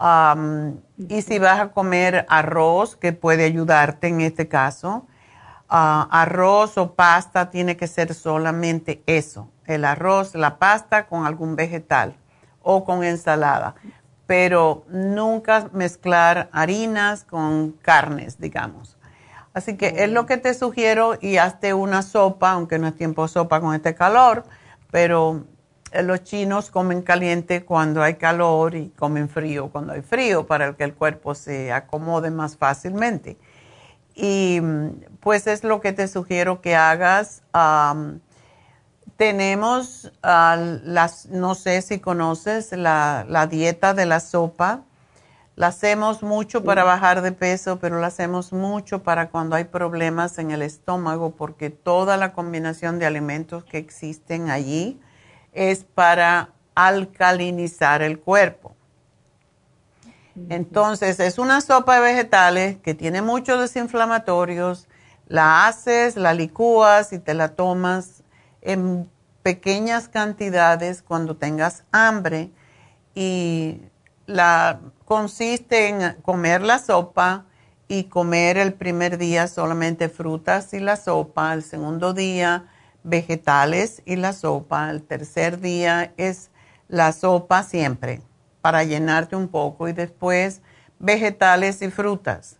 y si vas a comer arroz, que puede ayudarte en este caso, ah, arroz o pasta tiene que ser solamente eso, el arroz, la pasta con algún vegetal o con ensalada, pero nunca mezclar harinas con carnes, digamos. Así que es lo que te sugiero y hazte una sopa, aunque no es tiempo de sopa con este calor, pero los chinos comen caliente cuando hay calor y comen frío cuando hay frío para que el cuerpo se acomode más fácilmente. Y pues es lo que te sugiero que hagas. tenemos, las, no sé si conoces, la, la, dieta de la sopa. La hacemos mucho para bajar de peso, pero la hacemos mucho para cuando hay problemas en el estómago, porque toda la combinación de alimentos que existen allí, es para alcalinizar el cuerpo. Entonces, es una sopa de vegetales que tiene muchos desinflamatorios. La haces, la licúas y te la tomas en pequeñas cantidades cuando tengas hambre. Y la consiste en comer la sopa y comer el primer día solamente frutas y la sopa, el segundo día vegetales y la sopa. El tercer día es la sopa siempre para llenarte un poco y después vegetales y frutas.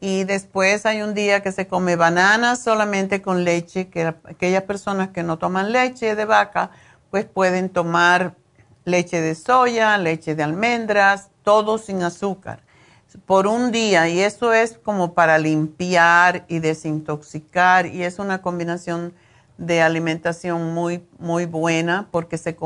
Y después hay un día que se come bananas solamente con leche, que aquellas personas que no toman leche de vaca, pues pueden tomar leche de soya, leche de almendras, todo sin azúcar, por un día. Y eso es como para limpiar y desintoxicar y es una combinación de alimentación muy, muy buena porque se,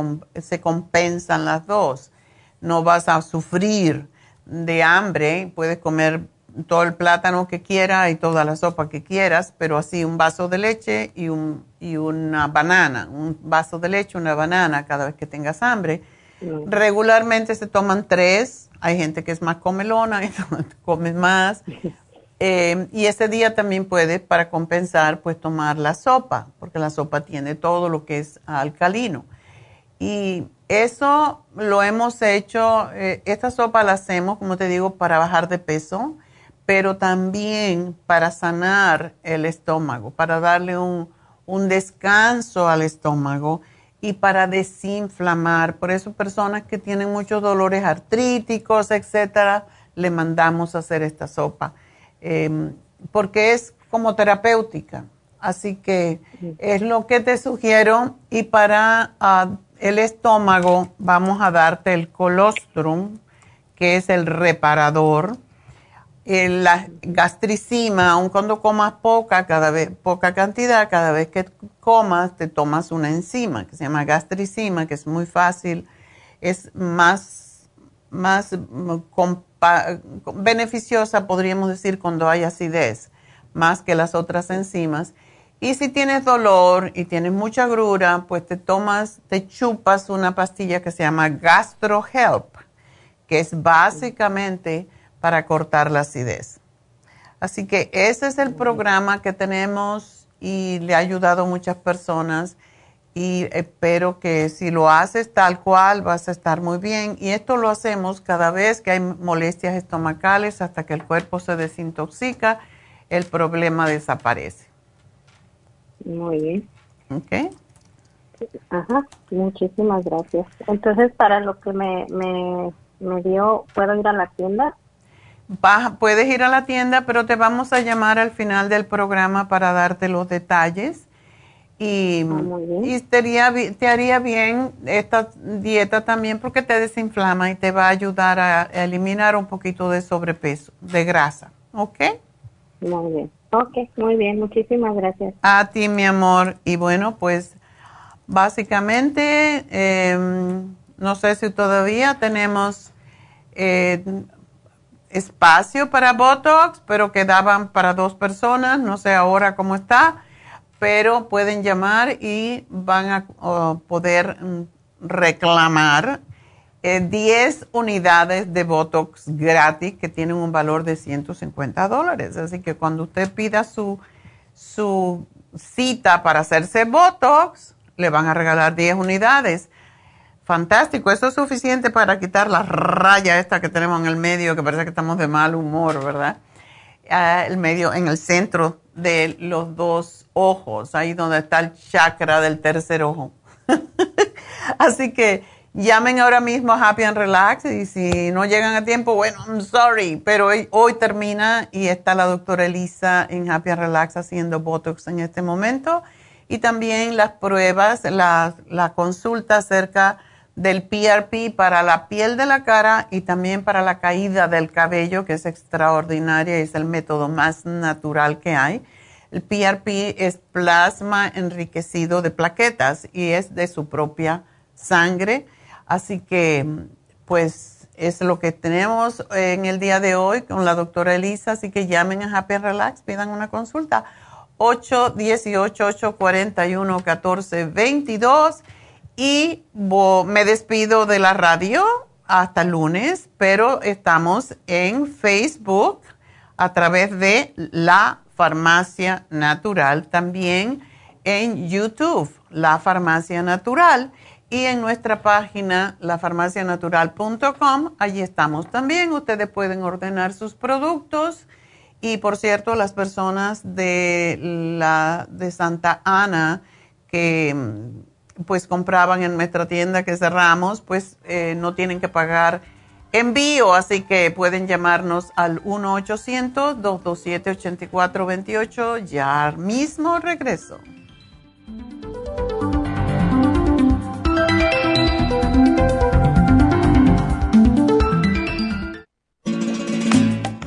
se compensan las dos. No vas a sufrir de hambre, puedes comer todo el plátano que quieras y toda la sopa que quieras, pero así un vaso de leche y, un, y una banana, un vaso de leche, una banana cada vez que tengas hambre. Mm. Regularmente se toman tres, hay gente que es más comelona y come más, Eh, y ese día también puede, para compensar, pues tomar la sopa, porque la sopa tiene todo lo que es alcalino. Y eso lo hemos hecho, eh, esta sopa la hacemos, como te digo, para bajar de peso, pero también para sanar el estómago, para darle un, un descanso al estómago y para desinflamar. Por eso personas que tienen muchos dolores artríticos, etcétera, le mandamos a hacer esta sopa, em, porque es como terapéutica. Así que es lo que te sugiero y para ah, el estómago vamos a darte el colostrum, que es el reparador. La gastricima, aun cuando comas poca, cada vez, poca cantidad, cada vez que comas te tomas una enzima que se llama gastricima, que es muy fácil, es más, más beneficiosa, podríamos decir, cuando hay acidez, más que las otras enzimas. Y si tienes dolor y tienes mucha grura, pues te tomas, te chupas una pastilla que se llama GastroHelp, que es básicamente para cortar la acidez. Así que ese es el programa que tenemos y le ha ayudado a muchas personas y espero que si lo haces tal cual vas a estar muy bien. Y esto lo hacemos cada vez que hay molestias estomacales hasta que el cuerpo se desintoxica, el problema desaparece. Muy bien. Ok. Ajá, muchísimas gracias. Entonces, para lo que me, me, dio, ¿puedo ir a la tienda? puedes ir a la tienda, pero te vamos a llamar al final del programa para darte los detalles. Y, ah, y te, te haría bien esta dieta también porque te desinflama y te va a ayudar a eliminar un poquito de sobrepeso, de grasa. ¿Ok? Muy bien. Ok, muy bien, muchísimas gracias. A ti, mi amor. Y bueno, pues básicamente, em, no sé si todavía tenemos eh, espacio para Botox, pero quedaban para dos personas, no sé ahora cómo está, pero pueden llamar y van a poder mm, reclamar 10 eh, unidades de Botox gratis que tienen un valor de 150 dólares. Así que cuando usted pida su, su cita para hacerse Botox, le van a regalar 10 unidades. Fantástico, eso es suficiente para quitar la raya esta que tenemos en el medio, que parece que estamos de mal humor, ¿verdad? Ah, el medio, en el centro de los dos ojos, ahí donde está el chakra del tercer ojo. Así que Llamen ahora mismo a Happy and Relax y si no llegan a tiempo, bueno, I'm sorry, pero hoy, termina y está la doctora Elisa en Happy and Relax haciendo Botox en este momento y también las pruebas, la, la consulta acerca del PRP para la piel de la cara y también para la caída del cabello, que es extraordinaria y es el método más natural que hay. El PRP es plasma enriquecido de plaquetas y es de su propia sangre Así que, pues, es lo que tenemos en el día de hoy con la doctora Elisa. Así que llamen a Happy Relax, pidan una consulta. 818-841-1422. Y me despido de la radio hasta lunes, pero estamos en Facebook a través de La Farmacia Natural, también en YouTube, La Farmacia Natural y en nuestra página lafarmacianatural.com, allí estamos también. Ustedes pueden ordenar sus productos. Y por cierto, las personas de la de Santa Ana que pues compraban en nuestra tienda que cerramos, pues eh, no tienen que pagar envío, así que pueden llamarnos al 1-800-227-8428. Ya mismo regreso.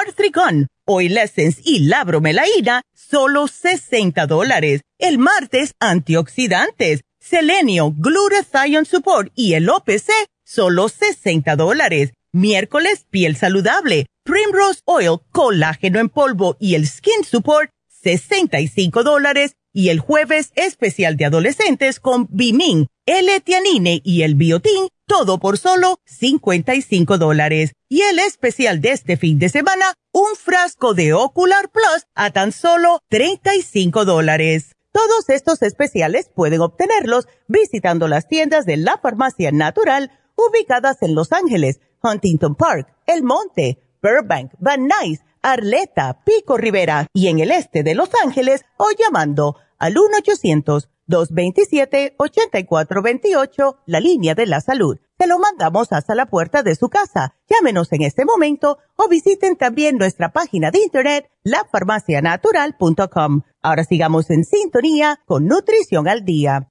artricón Oil Essence y la bromelaína, solo 60 dólares. El martes, antioxidantes, selenio, glutathione support y el OPC, solo 60 dólares. Miércoles, piel saludable, Primrose Oil, colágeno en polvo y el Skin Support, 65 dólares. Y el jueves, especial de adolescentes con Bimin, L-Tianine y el Biotin, todo por solo 55 dólares. Y el especial de este fin de semana, un frasco de Ocular Plus a tan solo 35 dólares. Todos estos especiales pueden obtenerlos visitando las tiendas de la farmacia natural ubicadas en Los Ángeles, Huntington Park, El Monte, Burbank, Van Nuys, Arleta, Pico Rivera y en el este de Los Ángeles o llamando al 1 800 227-8428, la línea de la salud. Te lo mandamos hasta la puerta de su casa. Llámenos en este momento o visiten también nuestra página de internet, lafarmacianatural.com. Ahora sigamos en sintonía con Nutrición al Día.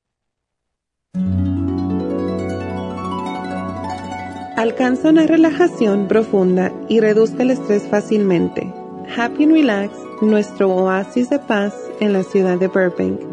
Alcanza una relajación profunda y reduzca el estrés fácilmente. Happy and Relax, nuestro oasis de paz en la ciudad de Burbank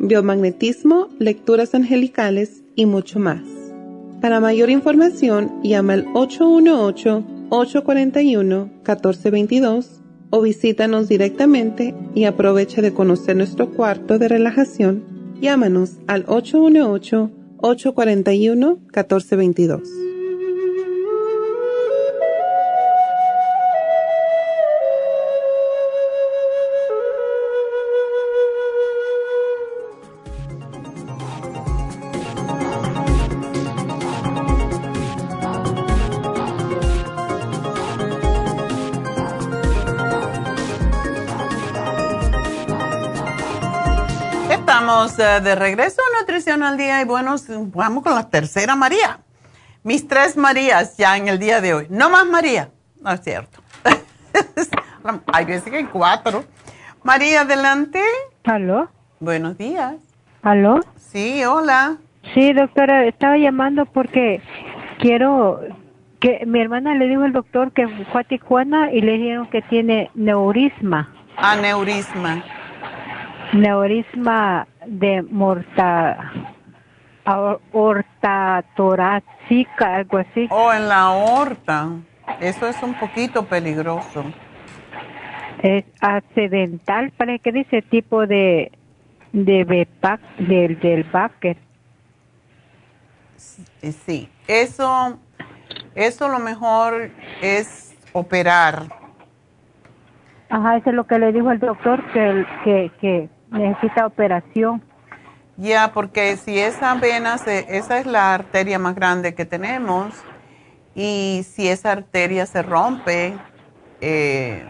biomagnetismo, lecturas angelicales y mucho más. Para mayor información, llama al 818-841-1422 o visítanos directamente y aprovecha de conocer nuestro cuarto de relajación. Llámanos al 818-841-1422. Eh, de regreso a Nutrición al Día y bueno, vamos con la tercera María. Mis tres Marías ya en el día de hoy. No más María. No es cierto. Hay veces que hay cuatro. María, adelante. ¿Aló? Buenos días. ¿Aló? Sí, hola. Sí, doctora, estaba llamando porque quiero que mi hermana le dijo al doctor que fue a Tijuana y le dijeron que tiene neurisma. Aneurisma. Neurisma de morta, aorta torácica, algo así. O oh, en la aorta. Eso es un poquito peligroso. Es accidental, parece que dice tipo de de del del Baker. Sí, eso eso lo mejor es operar Ajá, eso es lo que le dijo el doctor, que, que, que necesita operación. Ya, porque si esa vena, se, esa es la arteria más grande que tenemos, y si esa arteria se rompe, eh,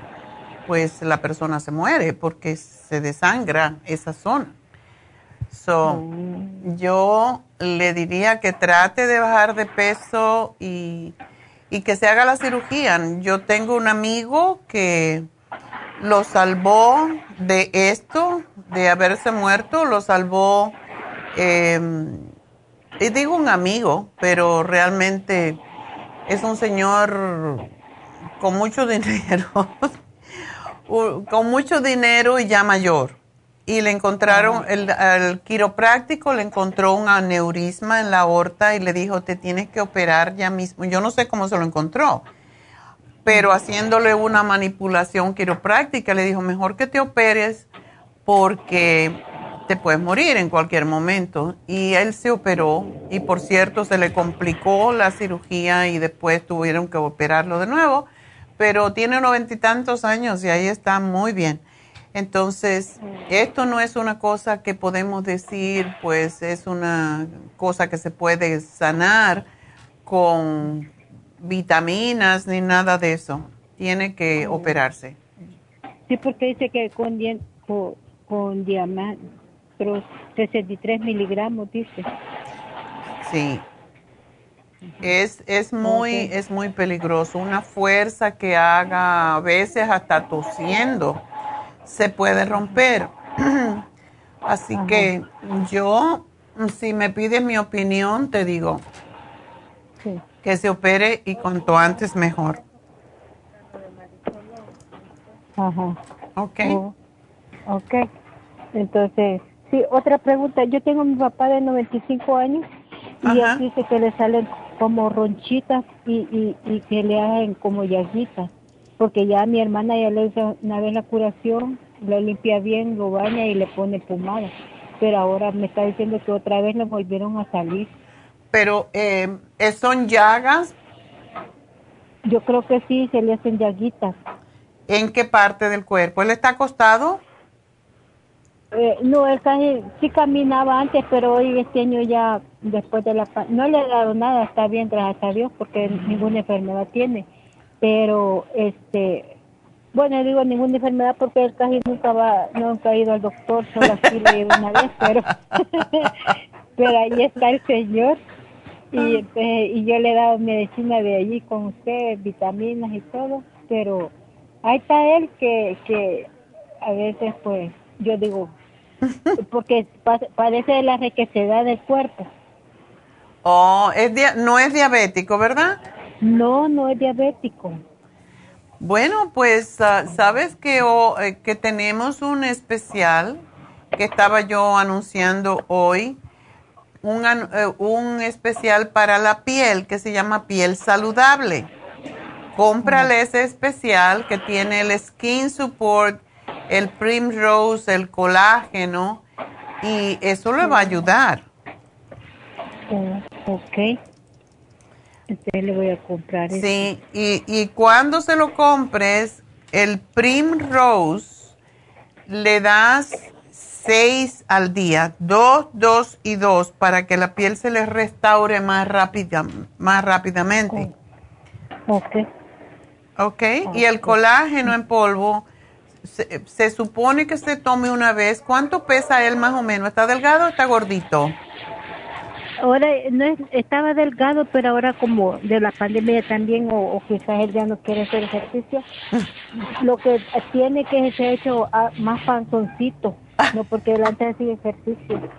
pues la persona se muere porque se desangra esa zona. So, yo le diría que trate de bajar de peso y, y que se haga la cirugía. Yo tengo un amigo que lo salvó de esto, de haberse muerto, lo salvó, eh, y digo un amigo, pero realmente es un señor con mucho dinero, con mucho dinero y ya mayor. Y le encontraron, el, el, quiropráctico le encontró un aneurisma en la aorta y le dijo, te tienes que operar ya mismo. Yo no sé cómo se lo encontró, pero haciéndole una manipulación quiropráctica le dijo, mejor que te operes porque te puedes morir en cualquier momento. Y él se operó y por cierto se le complicó la cirugía y después tuvieron que operarlo de nuevo, pero tiene noventa y tantos años y ahí está muy bien. Entonces, esto no es una cosa que podemos decir, pues es una cosa que se puede sanar con vitaminas ni nada de eso. Tiene que operarse. Sí, porque dice que con, con, con diamante, 63 miligramos, dice. Sí. Es, es, muy, okay. es muy peligroso. Una fuerza que haga a veces hasta tosiendo se puede romper. Así Ajá. que yo, si me pides mi opinión, te digo. Que se opere y cuanto antes mejor. Ajá. Ok. Oh, ok. Entonces, sí, otra pregunta. Yo tengo a mi papá de 95 años y él dice que le salen como ronchitas y, y, y que le hacen como llaguitas porque ya mi hermana ya le hizo una vez la curación, lo limpia bien, lo baña y le pone pomada. Pero ahora me está diciendo que otra vez le volvieron a salir. Pero, eh, ¿son llagas? Yo creo que sí, se le hacen llaguitas. ¿En qué parte del cuerpo? ¿Él está acostado? Eh, no, él casi, sí caminaba antes, pero hoy este año ya, después de la... No le he dado nada, está bien, gracias a Dios, porque ninguna enfermedad tiene pero este bueno digo ninguna enfermedad porque él casi nunca va nunca ha ido al doctor solo así le he ido una vez pero pero ahí está el señor y este, y yo le he dado medicina de allí con usted vitaminas y todo pero ahí está él que que a veces pues yo digo porque padece de la requesedad del cuerpo. Oh es no es diabético verdad no, no es diabético. Bueno, pues sabes que, oh, eh, que tenemos un especial que estaba yo anunciando hoy, un, uh, un especial para la piel que se llama piel saludable. Cómprale ese especial que tiene el Skin Support, el Primrose, el colágeno y eso le va a ayudar. Uh, ok. Entonces le voy a comprar Sí, y, y cuando se lo compres, el Primrose le das seis al día, dos, dos y dos, para que la piel se le restaure más, rápida, más rápidamente. Ok. Ok, y el colágeno en polvo, se, se, supone que se tome una vez. ¿Cuánto pesa él más o menos? ¿Está delgado o está gordito? ahora no es, estaba delgado, pero ahora como de la pandemia también, o, o quizás él ya no quiere hacer ejercicio, lo que tiene que se ha hecho más panzoncito, no porque él antes hacía ejercicio.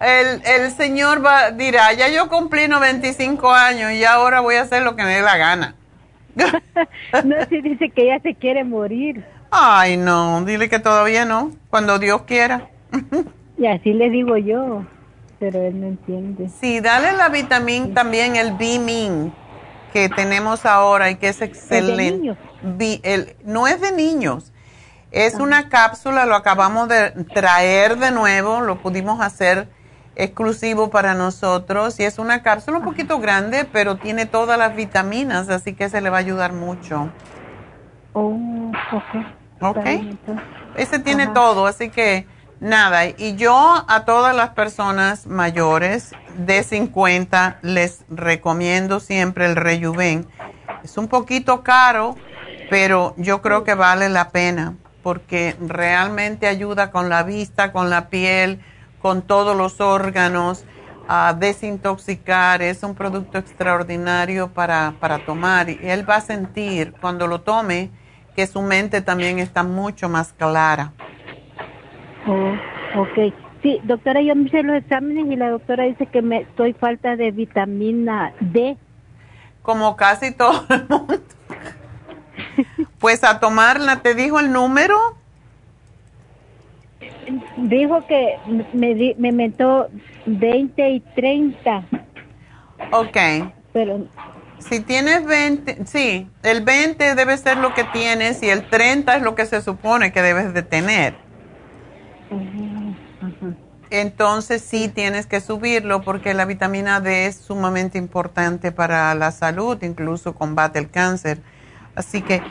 El, el señor va, dirá, ya yo cumplí 95 años y ahora voy a hacer lo que me dé la gana. no, si dice que ya se quiere morir. Ay, no, dile que todavía no, cuando Dios quiera. y así le digo yo pero él no entiende. Sí, dale la vitamina también, el B-Min, que tenemos ahora y que es excelente. ¿Es de niños? B, el, no es de niños, es una cápsula, lo acabamos de traer de nuevo, lo pudimos hacer exclusivo para nosotros y es una cápsula un poquito grande, pero tiene todas las vitaminas, así que se le va a ayudar mucho. Oh, ok. Ok. Está bien, entonces. Ese tiene Ajá. todo, así que nada. Y yo a todas las personas mayores de 50 les recomiendo siempre el Rejuven. Es un poquito caro, pero yo creo que vale la pena porque realmente ayuda con la vista, con la piel, con todos los órganos, a desintoxicar. Es un producto extraordinario para, para tomar y él va a sentir cuando lo tome que su mente también está mucho más clara. Oh, ok. Sí, doctora, yo me hice los exámenes y la doctora dice que me estoy falta de vitamina D. Como casi todo el mundo. Pues a tomarla, ¿te dijo el número? Dijo que me, me mentó 20 y 30, Ok. pero Si tienes 20, sí, el 20 debe ser lo que tienes y el 30 es lo que se supone que debes de tener. Entonces sí tienes que subirlo porque la vitamina D es sumamente importante para la salud, incluso combate el cáncer. Así que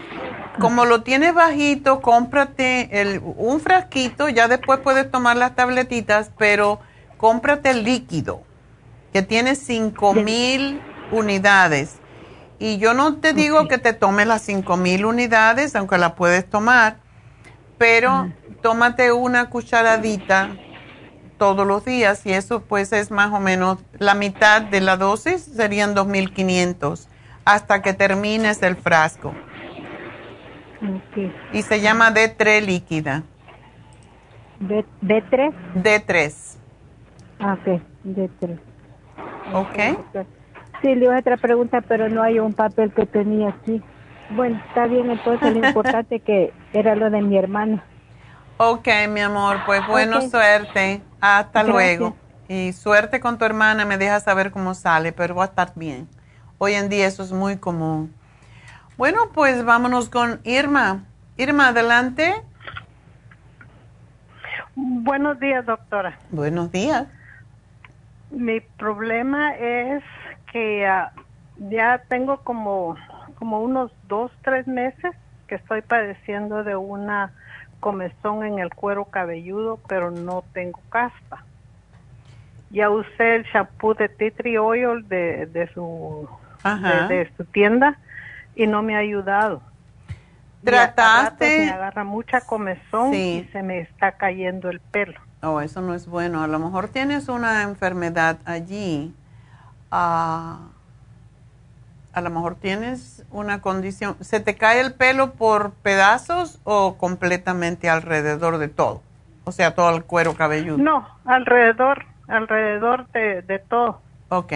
como lo tienes bajito, cómprate el, un frasquito, ya después puedes tomar las tabletitas, pero cómprate el líquido, que tiene 5000 unidades. Y yo no te digo que te tomes las 5000 unidades, aunque la puedes tomar, pero tómate una cucharadita todos los días y eso pues es más o menos la mitad de la dosis, serían 2500 hasta que termines el frasco. ok. Y se llama D3 líquida. D, D3. D3. Ah, ok, D3. ¿Ok? Sí, le iba a otra pregunta, pero no hay un papel que tenía aquí. Bueno, está bien, entonces lo importante que era lo de mi hermana. Ok, mi amor, pues bueno, Ok. suerte. Hasta Gracias. luego. Y suerte con tu hermana, me dejas saber cómo sale, pero va a estar bien. Hoy en día eso es muy común. Bueno, pues vámonos con Irma. Irma, adelante. Buenos días, doctora. Buenos días. Mi problema es que ah, ya tengo como, como unos dos, tres meses que estoy padeciendo de una comezón en el cuero cabelludo, pero no tengo caspa. Ya usé el shampoo de tea tree oil de, de su Ajá. de, de su tienda y no me ha ayudado. ¿Trataste? Me agarra mucha comezón Sí. y se me está cayendo el pelo. Oh, eso no es bueno. A lo mejor tienes una enfermedad allí. Ah, a lo mejor tienes una condición. ¿Se te cae el pelo por pedazos o completamente alrededor de todo? O sea, todo el cuero cabelludo. No, alrededor, alrededor de, de todo. Ok.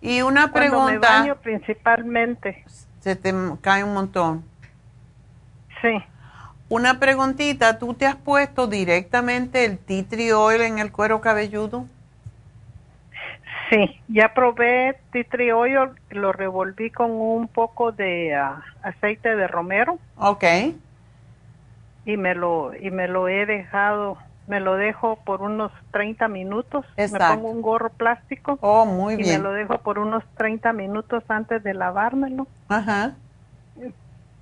Y una Cuando me pregunta. baño principalmente. Se te cae un montón. Sí. Una preguntita. ¿Tú te has puesto directamente el tea tree oil en el cuero cabelludo? Sí, ya probé tea tree oil, lo revolví con un poco de ah, aceite de romero Ok. y me lo y me lo he dejado, me lo dejo por unos 30 minutos. Exacto. Me pongo un gorro plástico. Oh, muy y bien. me lo dejo por unos 30 minutos antes de lavármelo, Ajá.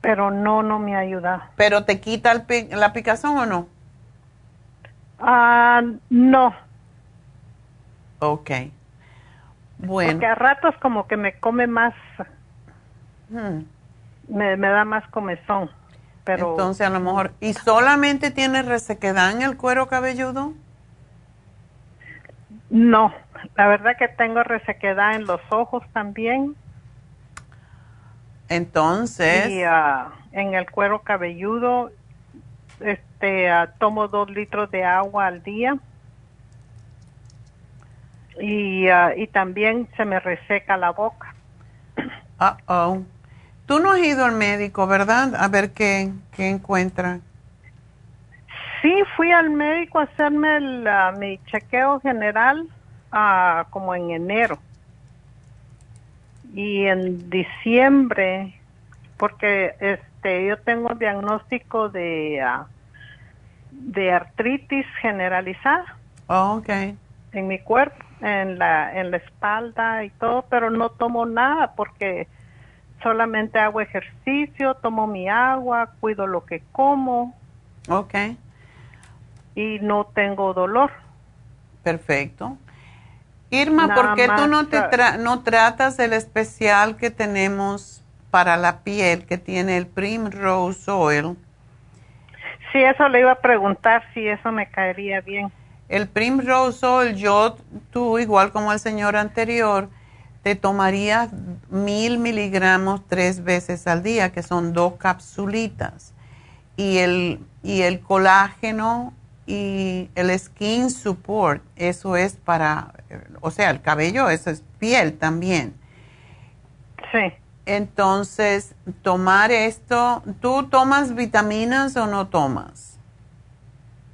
pero no no me ha ayudado. ¿Pero te quita el la picazón o no? Ah, no, Ok. Bueno. porque a ratos como que me come más, Hmm. me, me da más comezón. Pero Entonces, a lo mejor. ¿Y solamente tienes resequedad en el cuero cabelludo? No, la verdad que tengo resequedad en los ojos también Entonces. y ah, en el cuero cabelludo. Este, ah, tomo dos litros de agua al día y, ah, y también se me reseca la boca. Uh oh. Tú no has ido al médico, ¿verdad? A ver qué, qué encuentra. Sí, fui al médico a hacerme el, ah, mi chequeo general ah, como en enero. Y en diciembre, porque este yo tengo diagnóstico de, ah, de artritis generalizada Oh, ok. en mi cuerpo, en la, en la espalda y todo, pero no tomo nada porque solamente hago ejercicio, tomo mi agua, cuido lo que como. Ok. Y no tengo dolor. Perfecto. Irma, ¿por qué tú no, te no tratas el especial que tenemos para la piel que tiene el Primrose Oil? Sí, eso le iba a preguntar si eso me caería bien. El Primrose Oil, yo, tú, igual como el señor anterior, te tomarías mil miligramos tres veces al día, que son dos capsulitas. Y el, y el colágeno y el skin support, eso es para, o sea, el cabello, eso es piel también. Sí. Entonces, tomar esto, ¿tú tomas vitaminas o no tomas?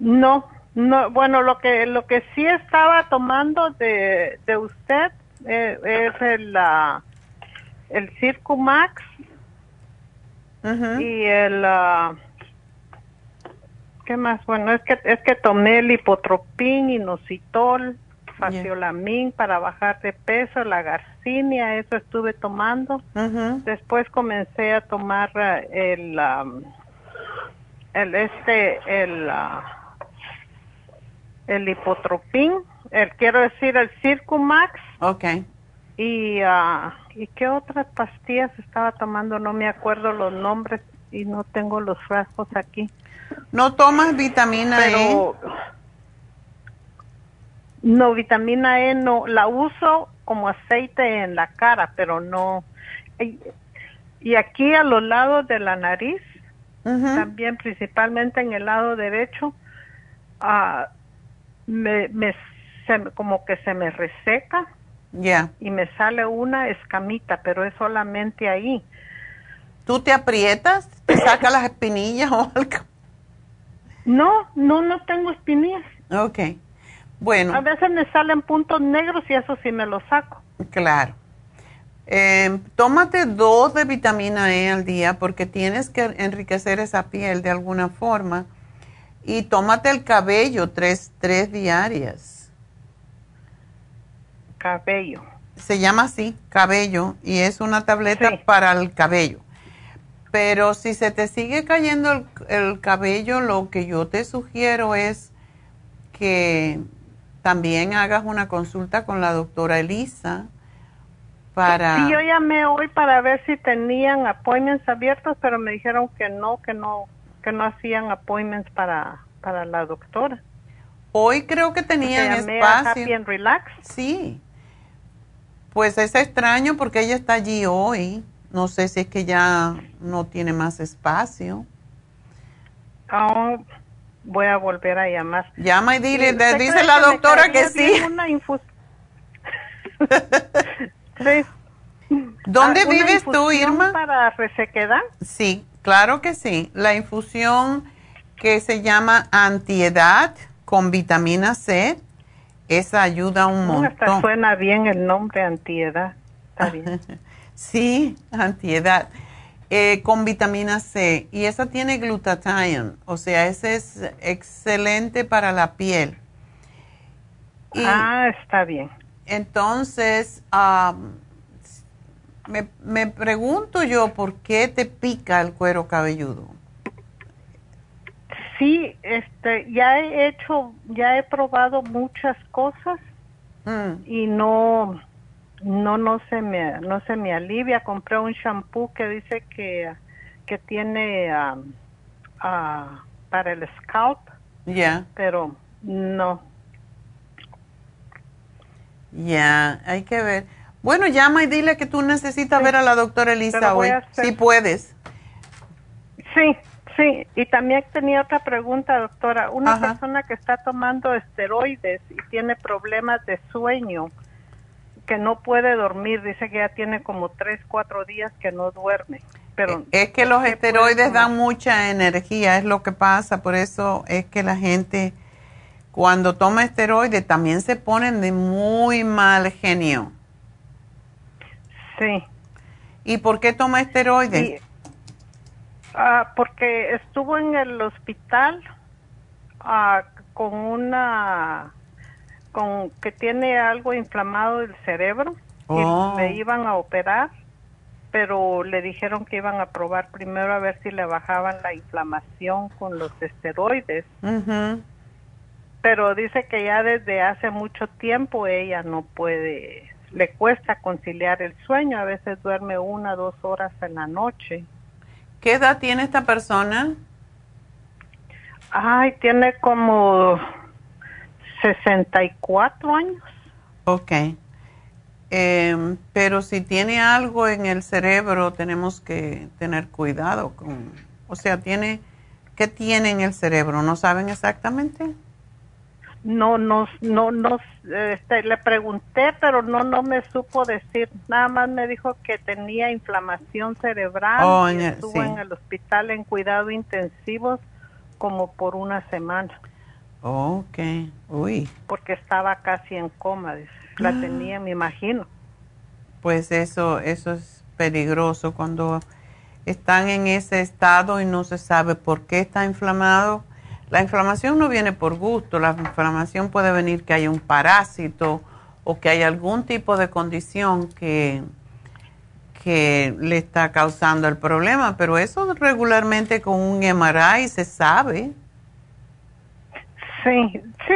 No, no, bueno, lo que lo que sí estaba tomando de, de usted eh, es el la el Circumax y el uh, ¿qué más? Bueno, es que es que tomé el hipotropín, inositol, faciolamín para bajar de peso, la garcinia, eso estuve tomando. Después comencé a tomar uh, el um, el este el uh, el hipotropín, el quiero decir el Circumax. Okay. Y uh, y qué otras pastillas estaba tomando, no me acuerdo los nombres y no tengo los frascos aquí. ¿No tomas vitamina E? No, vitamina E no, la uso como aceite en la cara, pero no. Y, aquí a los lados de la nariz, también principalmente en el lado derecho, uh, me, me como que se me reseca. Ya. Y me sale una escamita, pero es solamente ahí. ¿Tú te aprietas? ¿Te saca las espinillas o algo? No, no, no tengo espinillas. Ok. Bueno. A veces me salen puntos negros y eso sí me lo saco. Claro. Eh, tómate dos de vitamina E al día porque tienes que enriquecer esa piel de alguna forma. Y tómate el cabello tres, tres diarias. Cabello. Se llama así, cabello, y es una tableta para el cabello. Pero si se te sigue cayendo el, el, cabello, lo que yo te sugiero es que también hagas una consulta con la doctora Elisa para... Sí, yo llamé hoy para ver si tenían appointments abiertos, pero me dijeron que no, que no, que no hacían appointments para, para la doctora. Hoy creo que tenían espacio. A Relax. Sí. Pues es extraño porque ella está allí hoy. No sé si es que ya no tiene más espacio. Oh, voy a volver a llamar. Llama y dile, dice la doctora que, sí. Una sí. ¿Dónde ah, vives tú, Irma? Para resequedad. Sí, claro que sí. La infusión que se llama antiedad con vitamina C, esa ayuda un montón. Hasta suena bien el nombre antiedad. Está bien. sí, antiedad. Eh, con vitamina C y esa tiene glutathione, o sea, ese es excelente para la piel. ah, está bien. Entonces, me, me pregunto yo por qué te pica el cuero cabelludo. Sí, este, ya he hecho, ya he probado muchas cosas mm. y no, no, no se me, no se me alivia. Compré un shampoo que dice que, que tiene um, uh, para el scalp. Ya. Pero no. Ya, hay que ver. Bueno, llama y dile que tú necesitas ver a la doctora Elisa hoy, si puedes. Sí, sí. Y también tenía otra pregunta, doctora. Una persona que está tomando esteroides y tiene problemas de sueño, que no puede dormir, dice que ya tiene como tres, cuatro días que no duerme. Pero es que los esteroides dan mucha energía, es lo que pasa, por eso es que la gente cuando toma esteroides también se ponen de muy mal genio. Sí. ¿Y por qué toma esteroides? Ah, porque estuvo en el hospital ah, con una con que tiene algo inflamado del cerebro y Oh. me iban a operar pero le dijeron que iban a probar primero a ver si le bajaban la inflamación con los esteroides. Ujú. Pero dice que ya desde hace mucho tiempo ella no puede, le cuesta conciliar el sueño, a veces duerme una, dos horas en la noche. ¿Qué edad tiene esta persona? Ay, tiene como 64 años. Ok. Em, pero si tiene algo en el cerebro, tenemos que tener cuidado con... O sea, tiene... ¿Qué tiene en el cerebro? ¿No saben exactamente? No, no, no, no, este, le pregunté, pero no, no me supo decir. Nada más me dijo que tenía inflamación cerebral. Oh, y el- estuvo sí. en el hospital en cuidado intensivos como por una semana, Ok. Uy. porque estaba casi en coma. La tenía, me imagino. Pues eso, eso es peligroso cuando están en ese estado y no se sabe por qué está inflamado. La inflamación no viene por gusto, la inflamación puede venir que haya un parásito o que haya algún tipo de condición que, que le está causando el problema, pero eso regularmente con un MRI se sabe. Sí, sí,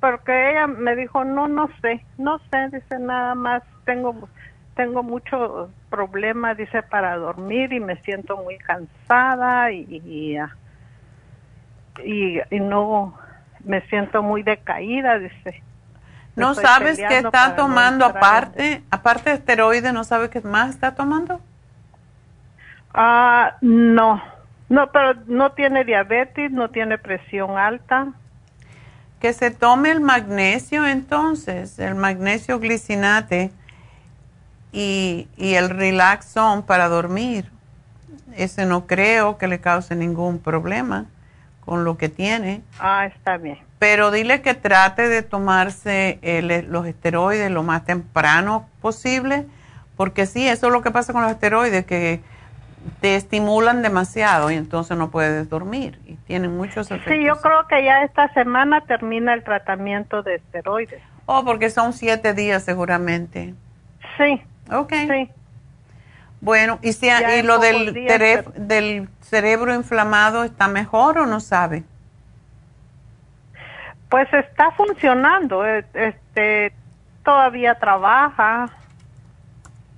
porque ella me dijo, no, no sé, no sé, dice nada más, tengo, tengo mucho problema, dice, para dormir y me siento muy cansada y, y, y, y no, me siento muy decaída, dice. ¿No Estoy sabes qué está tomando aparte, aparte de esteroides, no sabe qué más está tomando? Ah, no, no, pero no tiene diabetes, no tiene presión alta. Que se tome el magnesio entonces, el magnesio glicinate y, y el relaxón para dormir. Ese no creo que le cause ningún problema con lo que tiene. Ah, está bien. Pero dile que trate de tomarse el- los esteroides lo más temprano posible, porque sí, eso es lo que pasa con los esteroides, que te estimulan demasiado y entonces no puedes dormir y tienen muchos efectos. Sí, yo creo que ya esta semana termina el tratamiento de esteroides. Oh, porque son siete días seguramente. Sí. Ok. Sí. Bueno, ¿y, si, y lo del, días, tere- del cerebro inflamado está mejor o no sabe? Pues está funcionando, eh, este, todavía trabaja,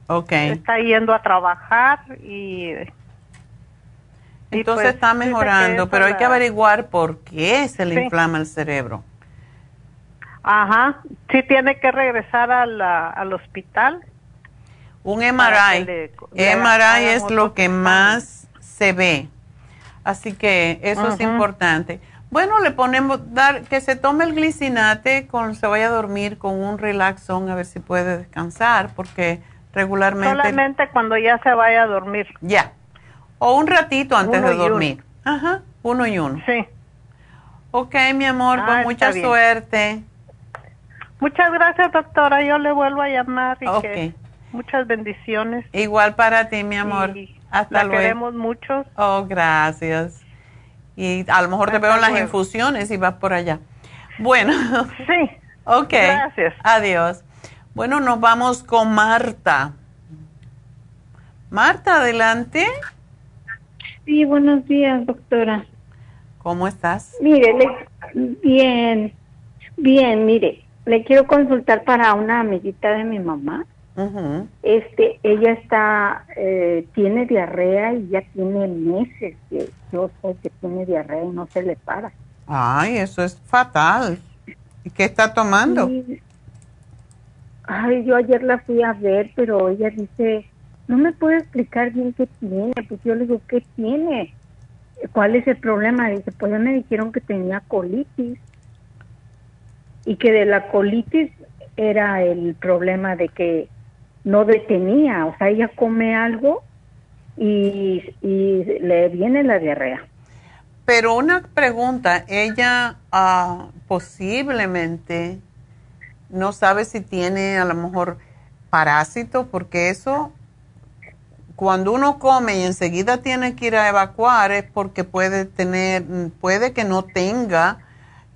Ok. está yendo a trabajar y... Entonces pues, está mejorando, pero hay que averiguar por qué se le Sí. inflama el cerebro. Ajá, sí tiene que regresar a la- al hospital. Un MRI. que le- le MRI es lo que más se ve. Así que eso es importante. Bueno, le ponemos, dar, que se tome el glicinate, con, se vaya a dormir con un relaxón a ver si puede descansar, porque regularmente... Solamente cuando ya se vaya a dormir. Ya. O un ratito antes Uno de uno. dormir. Ajá, uno y uno. Sí. Ok, mi amor, Ah, pues está mucha bien. suerte. Muchas gracias, doctora. Yo le vuelvo a llamar y Ok. que muchas bendiciones. Igual para ti, mi amor. Y Hasta la luego. queremos mucho. Oh, gracias. Y a lo mejor te veo en las infusiones y vas por allá. Bueno. Sí. ok. Gracias. Adiós. Bueno, nos vamos con Marta. Marta, adelante. Sí, buenos días, doctora. ¿Cómo estás? Mire, le- bien, bien, mire, le quiero consultar para una amiguita de mi mamá. Este, ella está, eh, tiene diarrea y ya tiene meses que yo sé que tiene diarrea y no se le para. Ay, eso es fatal. ¿Y qué está tomando? Y- ay, yo ayer la fui a ver, pero ella dice, no me puede explicar bien qué tiene. Pues yo le digo, ¿qué tiene? ¿Cuál es el problema? Dice, pues ya me dijeron que tenía colitis y que de la colitis era el problema de que no detenía, o sea, ella come algo y, y le viene la diarrea. Pero una pregunta, ella ah, posiblemente no sabe si tiene a lo mejor parásitos, porque eso, cuando uno come y enseguida tiene que ir a evacuar, es porque puede tener, puede que no tenga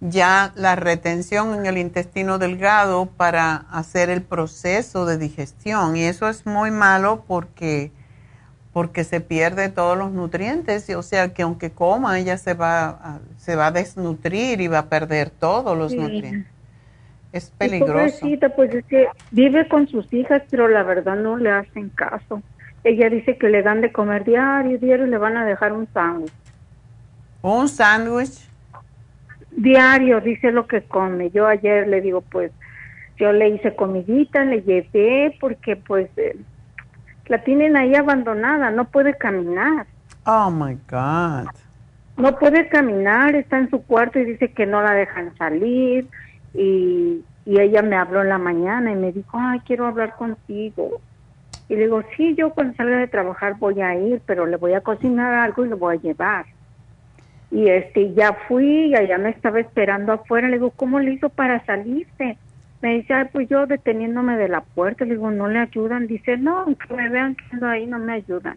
ya la retención en el intestino delgado para hacer el proceso de digestión. Y eso es muy malo porque porque se pierde todos los nutrientes, y, o sea que aunque coma, ella se va a, se va a desnutrir y va a perder todos los Sí. nutrientes. Es Y peligroso. Pobrecita, pues es que vive con sus hijas, pero la verdad no le hacen caso. Ella dice que le dan de comer diario, diario le van a dejar un sándwich. ¿Un sándwich? Diario, dice lo que come. Yo ayer le digo, pues, yo le hice comidita, le llevé, porque pues eh, la tienen ahí abandonada, no puede caminar. Oh my God. No puede caminar, está en su cuarto y dice que no la dejan salir. Y, y ella me habló en la mañana y me dijo, ay, quiero hablar contigo. Y le digo, sí, yo cuando salga de trabajar voy a ir, pero le voy a cocinar algo y lo voy a llevar. Y este, ya fui y allá me estaba esperando afuera. Le digo, ¿cómo le hizo para salirse? Me dice, ay, pues yo deteniéndome de la puerta. Le digo, ¿no le ayudan? Dice, no, aunque me vean que ando ahí, no me ayudan.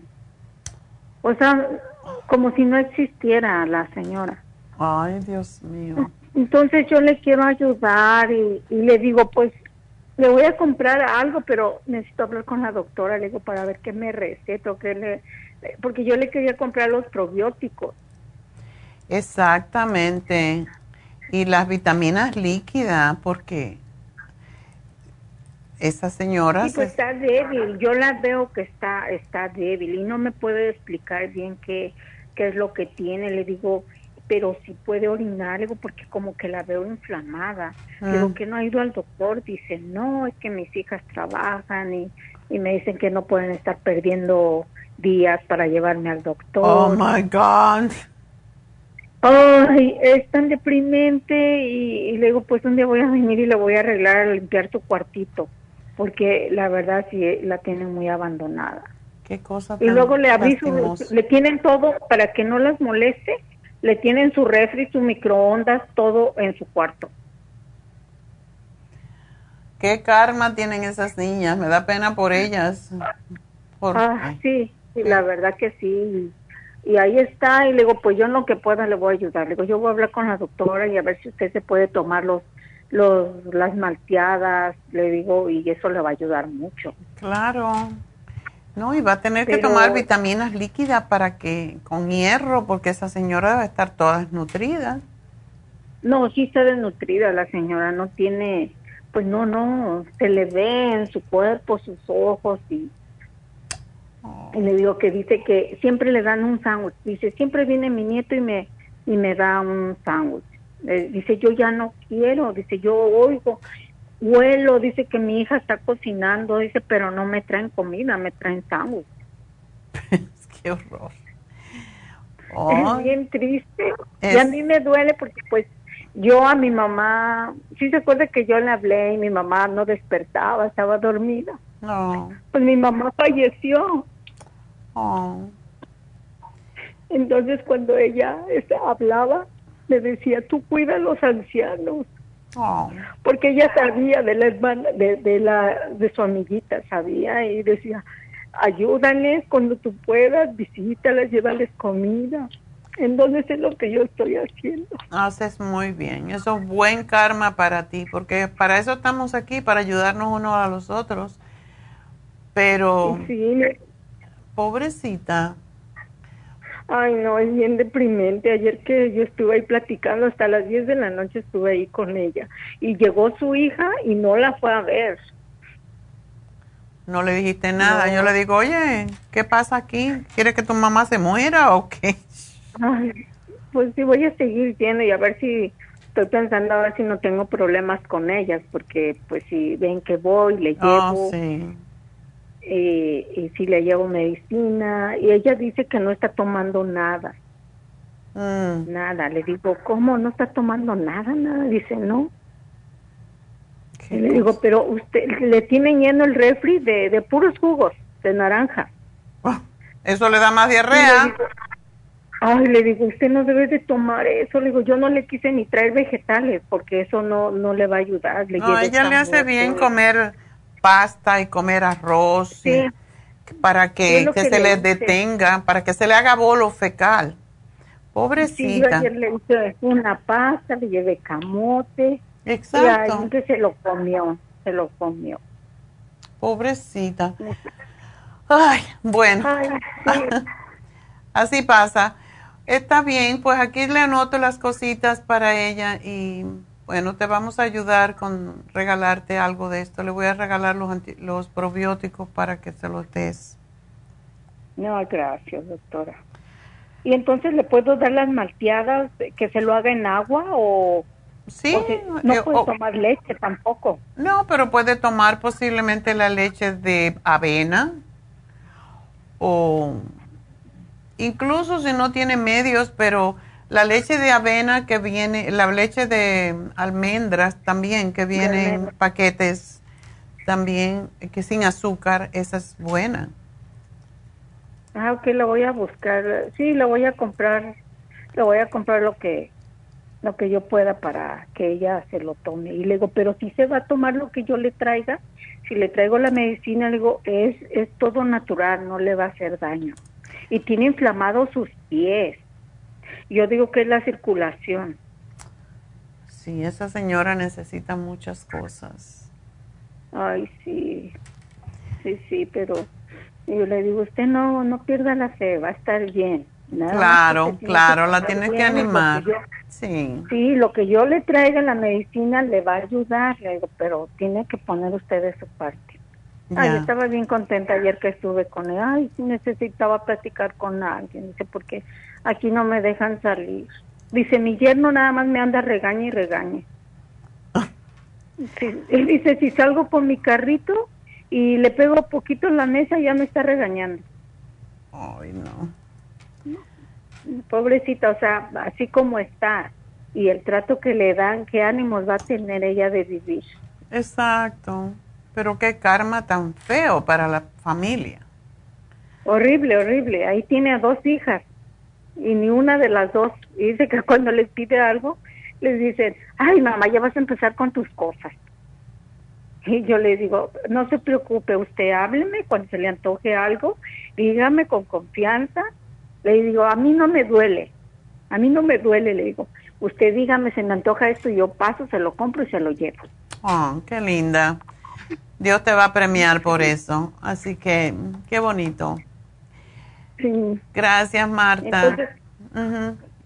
O sea, como si no existiera la señora. Ay, Dios mío. Entonces yo le quiero ayudar y, y le digo, pues le voy a comprar algo, pero necesito hablar con la doctora, le digo, para ver qué me receta qué le... Porque yo le quería comprar los probióticos. Exactamente. Y las vitaminas líquidas, porque esa señora Sí, pues se- está débil, yo la veo que está está débil y no me puede explicar bien qué, qué es lo que tiene. Le digo, pero si puede orinar, digo, porque como que la veo inflamada. Mm. digo, que no ha ido al doctor. Dice, no, es que mis hijas trabajan y, y me dicen que no pueden estar perdiendo días para llevarme al doctor. Oh my God. Ay, es tan deprimente y, y le digo, pues un día voy a venir y le voy a arreglar, a limpiar tu cuartito, porque la verdad sí la tienen muy abandonada. Qué cosa Y tan luego le aviso, lastimosa. le tienen todo para que no las moleste, le tienen su refri, su microondas, todo en su cuarto. ¿Qué karma tienen esas niñas? Me da pena por ellas. Por- Ah, sí, sí, la verdad que sí. Y ahí está, y le digo, pues yo en lo que pueda le voy a ayudar. Le digo, yo voy a hablar con la doctora y a ver si usted se puede tomar los, los, las malteadas, le digo, y eso le va a ayudar mucho. Claro. No, y va a tener que tomar vitaminas líquidas para que, con hierro, porque esa señora debe estar toda desnutrida. No, sí está desnutrida la señora, no tiene, pues no, no, se le ve en su cuerpo, sus ojos y, y le digo que dice que siempre le dan un sándwich. Dice, siempre viene mi nieto y me, y me da un sándwich. Eh, dice, yo ya no quiero, dice, yo oigo, huelo, dice que mi hija está cocinando, dice, pero no me traen comida, me traen sándwich. Qué horror. Es bien triste. Es- Y a mí me duele porque pues yo a mi mamá, sí se acuerda que yo le hablé y mi mamá no despertaba, estaba dormida. No. Pues mi mamá falleció. Oh. Entonces cuando ella este, hablaba, me decía, tú cuida a los ancianos. Oh. Porque ella sabía de la hermana, de, de la, de su amiguita, sabía, y decía, ayúdales cuando tú puedas, visítalas, llévales comida. Entonces es lo que yo estoy haciendo. Haces muy bien. Eso es buen karma para ti, porque para eso estamos aquí, para ayudarnos unos a los otros. Pero, Sí, pobrecita, Ay, no, es bien deprimente. Ayer que yo estuve ahí platicando, hasta las 10 de la noche estuve ahí con ella. Y llegó su hija y no la fue a ver. no le dijiste nada. No. Yo le digo, oye, ¿qué pasa aquí? ¿Quieres que tu mamá se muera o qué? Ay, pues sí, voy a seguir yendo y a ver si estoy pensando a ver si no tengo problemas con ellas, porque pues si ven que voy, le Oh, llevo, sí. Eh, y si le llevo medicina, y ella dice que no está tomando nada, Mm. nada. Le digo, ¿cómo no está tomando nada? Nada. Dice, no. Y le digo, pero usted le tiene lleno el refri de, de puros jugos, de naranja. Eso le da más le diarrea. digo, Ay, le digo, usted no debe de tomar eso. Le digo, yo no le quise ni traer vegetales porque eso no no le va a ayudar. Le No, ella le hace bien comer pasta y comer arroz y- para que, lo que que se le detenga, para que se le haga bolo fecal. Sí, yo Pobrecita. ayer le hice una pasta, le llevé camote. Exacto. Y se lo comió, se lo comió. Pobrecita. Ay, bueno. Así pasa. Está bien, pues aquí le anoto las cositas para ella y bueno, te vamos a ayudar con regalarte algo de esto. Le voy a regalar los, los probióticos para que se los des. No, gracias, doctora. ¿Y entonces le puedo dar las malteadas que se lo haga en agua o...? Sí. no puede tomar leche tampoco. No, pero puede tomar posiblemente la leche de avena o incluso si no tiene medios, pero la leche de avena que viene, la leche de almendras también que viene en paquetes también que sin azúcar, esa es buena. Ah, ok, lo voy a buscar. Sí, lo voy a comprar. Lo voy a comprar lo que lo que yo pueda para que ella se lo tome. Y le digo, pero si se va a tomar lo que yo le traiga, si le traigo la medicina, le digo, es, es todo natural, no le va a hacer daño. Y tiene inflamados sus pies. Yo digo que es la circulación. Sí, esa señora necesita muchas cosas. Ay, sí. Sí, sí, pero yo le digo, usted no, no pierda la fe, va a estar bien. claro, claro, la tienes que animar. sí. Sí, lo que yo le traiga la medicina le va a ayudar, le digo, pero tiene que poner usted de su parte. Ay, estaba bien contenta ayer que estuve con él. Ay, necesitaba platicar con alguien. Dice, porque aquí no me dejan salir. Dice, mi yerno nada más me anda regañe y regañe. él dice, si salgo con mi carrito, y le pego poquito en la mesa ya me está regañando. Ay, no. Pobrecita, o sea, así como está y el trato que le dan, qué ánimos va a tener ella de vivir. Exacto, pero qué karma tan feo para la familia. Horrible, horrible. Ahí tiene a dos hijas y ni una de las dos dice que cuando les pide algo, les dicen, ay mamá, ya vas a empezar con tus cosas. Y yo le digo, no se preocupe, usted hábleme cuando se le antoje algo, dígame con confianza. Le digo, a mí no me duele, a mí no me duele, le digo, usted dígame, se me antoja esto y yo paso, se lo compro y se lo llevo. Oh, qué linda. Dios te va a premiar por eso. Así que, qué bonito. Sí. Gracias, Marta.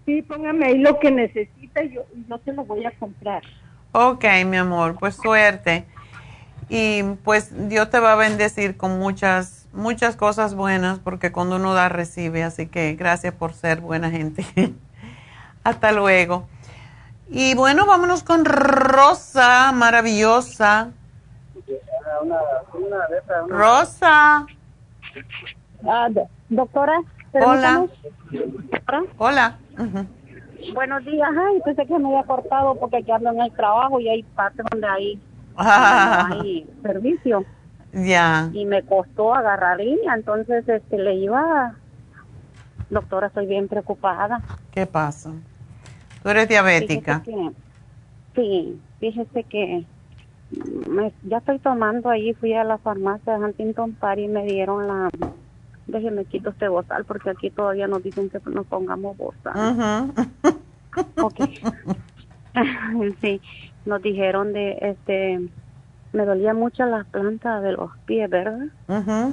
Sí, póngame ahí lo que necesita y yo no se lo voy a comprar. Ok, mi amor, pues suerte y pues Dios te va a bendecir con muchas, muchas cosas buenas porque cuando uno da recibe, así que gracias por ser buena gente. Hasta luego. Y bueno, vámonos con Rosa, maravillosa. Rosa. Ah, doctora. Hola. Hola. Buenos días. Ay, pensé que me había cortado porque aquí ando en el trabajo y hay partes donde hay hay servicio. Ya. Y me costó agarrar línea, entonces este le iba, doctora, estoy bien preocupada. ¿Qué pasa? ¿Tú eres diabética? sí, fíjese que ya estoy tomando ahí, fui a la farmacia de Huntington Park y me dieron la, déjeme quito este bozal porque aquí todavía nos dicen que nos pongamos bozal. ok. sí, nos dijeron de, este, me dolía mucho la planta de los pies, ¿verdad?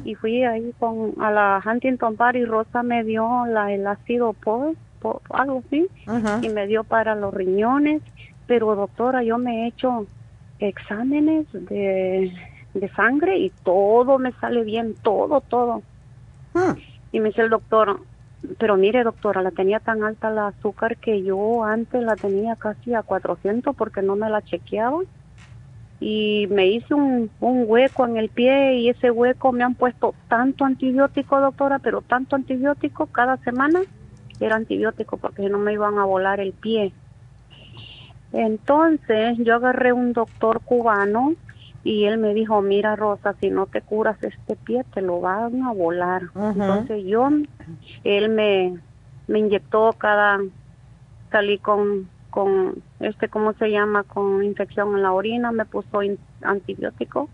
Y fui ahí con, a la Huntington Park y Rosa me dio la, el ácido por, algo así, y me dio para los riñones, pero doctora, yo me he hecho exámenes de, de sangre y todo me sale bien, todo, todo. Hmm. Y me dice el doctor, pero mire, doctora, la tenía tan alta la azúcar que yo antes la tenía casi a 400 porque no me la chequeaba. Y me hice un, un hueco en el pie y ese hueco me han puesto tanto antibiótico, doctora, pero tanto antibiótico cada semana. Era antibiótico porque no me iban a volar el pie. Entonces yo agarré un doctor cubano y él me dijo, mira Rosa, si no te curas este pie, te lo van a volar. Entonces yo, él me, me inyectó cada, salí con, con, este, ¿cómo se llama? Con infección en la orina, me puso antibiótico.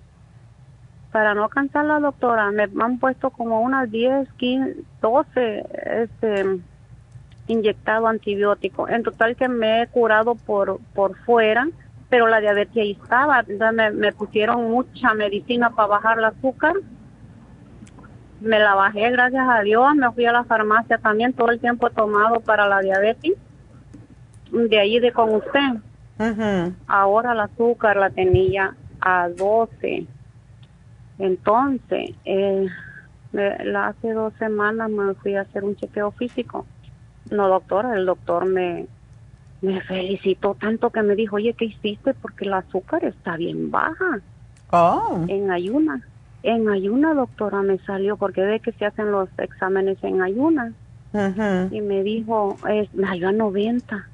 Para no cansar la doctora, me han puesto como unas 10, 15, 12, este, inyectado antibiótico. En total que me he curado por, por fuera pero la diabetes ahí estaba, me, me pusieron mucha medicina para bajar el azúcar me la bajé, gracias a Dios. Me fui a la farmacia también, todo el tiempo he tomado para la diabetes. De ahí de con usted. Ahora el azúcar la tenía a 12. Entonces, eh, la- hace dos semanas me fui a hacer un chequeo físico. No, doctora, el doctor me, me felicitó tanto que me dijo, oye, ¿qué hiciste? Porque el azúcar está bien baja. Oh. En ayuna. En ayuna, doctora, me salió porque ve que se hacen los exámenes en ayuna. Y me dijo, es, me salió a 90.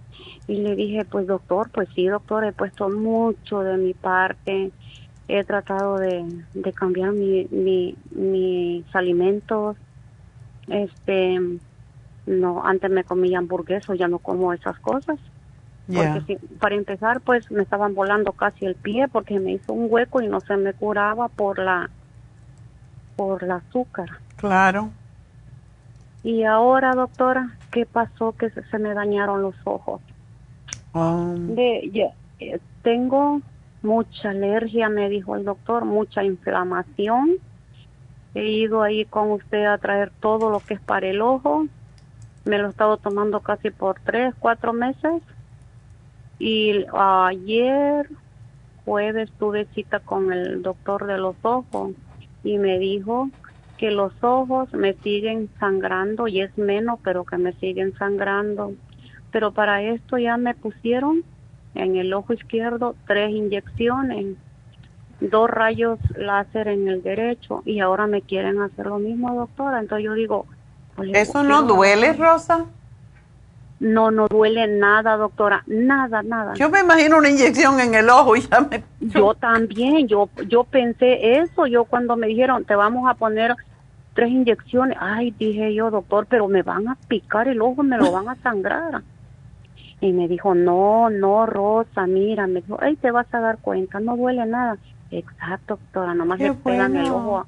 Y le dije, pues doctor, pues sí, doctor, he puesto mucho de mi parte. He tratado de, de cambiar mi, mi, mis alimentos. Este, no, antes me comía hamburguesa, ya no como esas cosas. Porque sí, para empezar, pues me estaban volando casi el pie porque me hizo un hueco y no se me curaba por la por el azúcar. Claro. Y ahora, doctora, ¿qué pasó? Que se, se me dañaron los ojos. De, ya, eh, tengo mucha alergia, me dijo el doctor, mucha inflamación. He ido ahí con usted a traer todo lo que es para el ojo. Me lo he estado tomando casi por tres, cuatro meses. Y ayer, jueves, tuve cita con el doctor de los ojos y me dijo que los ojos me siguen sangrando y es menos, pero que me siguen sangrando. Pero para esto ya me pusieron en el ojo izquierdo tres inyecciones, dos rayos láser en el derecho y ahora me quieren hacer lo mismo, doctora. Entonces yo digo, pues, ¿Eso no duele, Rosa? No, no duele nada, doctora, nada, nada. Yo me imagino una inyección en el ojo y ya me... Yo también, yo, yo pensé eso, yo cuando me dijeron, te vamos a poner tres inyecciones, ay, dije yo, doctor, pero me van a picar el ojo, me lo van a sangrar. Y me dijo, no, no, Rosa, mira, me dijo, ay, te vas a dar cuenta, no duele nada. Exacto, doctora, nomás Qué le pegan el ojo, a,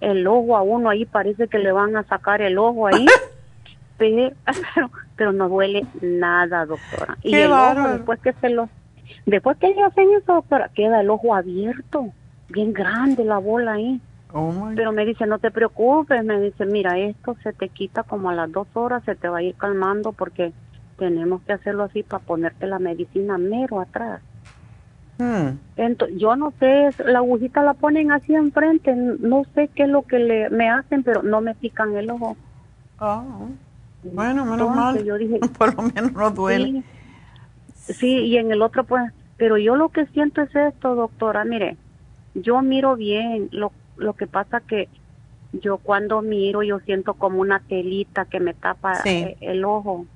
el ojo a uno ahí, parece que le van a sacar el ojo ahí. pero, pero no duele nada, doctora. Y el ojo, después que se lo, después que le hacen eso, doctora, queda el ojo abierto, bien grande la bola ahí. Pero me dice, no te preocupes, me dice, mira, esto se te quita como a las dos horas, se te va a ir calmando porque tenemos que hacerlo así para ponerte la medicina mero atrás. Hmm. Entonces, yo no sé, la agujita la ponen así enfrente, no sé qué es lo que le, me hacen, pero no me pican el ojo. Bueno, menos Entonces, mal. Yo dije, Por lo menos no duele. Sí, sí, y en el otro pues, pero yo lo que siento es esto, doctora, mire, yo miro bien, lo, lo que pasa que yo cuando miro yo siento como una telita que me tapa Sí. eh, el ojo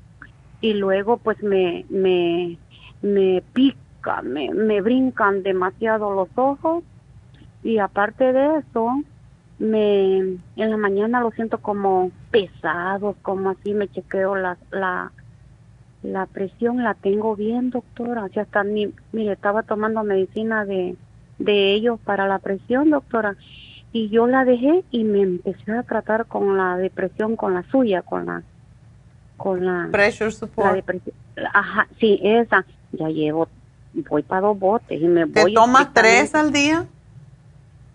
y luego pues me, me, me pica, me, me brincan demasiado los ojos y aparte de eso, me en la mañana lo siento como pesado, como así me chequeo la, la, la presión la tengo bien, doctora. O sea, hasta mi, mire, estaba tomando medicina de, de ellos para la presión, doctora. Y yo la dejé y me empecé a tratar con la depresión, con la suya, con la, con la, Pressure la support. depresión. Ajá, sí, esa. Ya llevo, voy para dos botes y me ¿Te voy. tomas tres al día?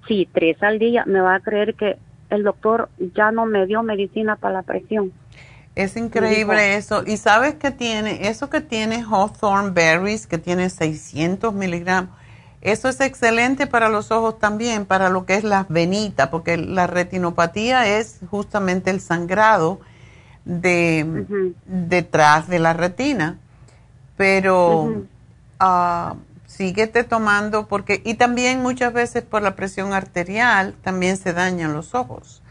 Sí, tres al día. Me va a creer que el doctor ya no me dio medicina para la presión. Es increíble eso. ¿Y sabes qué tiene? Eso que tiene Hawthorne Berries, que tiene 600 miligramos, eso es excelente para los ojos también, para lo que es las venitas, porque la retinopatía es justamente el sangrado de detrás de la retina. Pero síguete tomando, porque, y también muchas veces por la presión arterial también se dañan los ojos.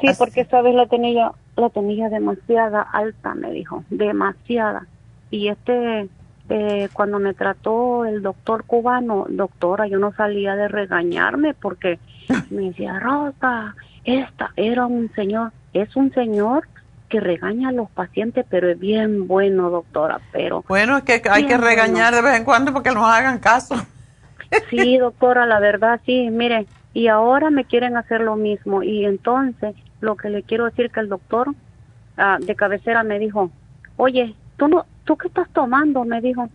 Sí, porque esta vez la tenía, la tenía demasiada alta, me dijo, demasiada. Y este, eh, cuando me trató el doctor cubano, doctora, yo no salía de regañarme porque me decía, Rosa, esta era un señor, es un señor que regaña a los pacientes, pero es bien bueno, doctora, pero... Bueno, es que hay que regañar de vez en cuando porque nos hagan caso. Sí, doctora, la verdad, sí, mire, y ahora me quieren hacer lo mismo. Y entonces, lo que le quiero decir que el doctor ah, de cabecera me dijo, oye, ¿tú, no, ¿tú qué estás tomando? Me dijo.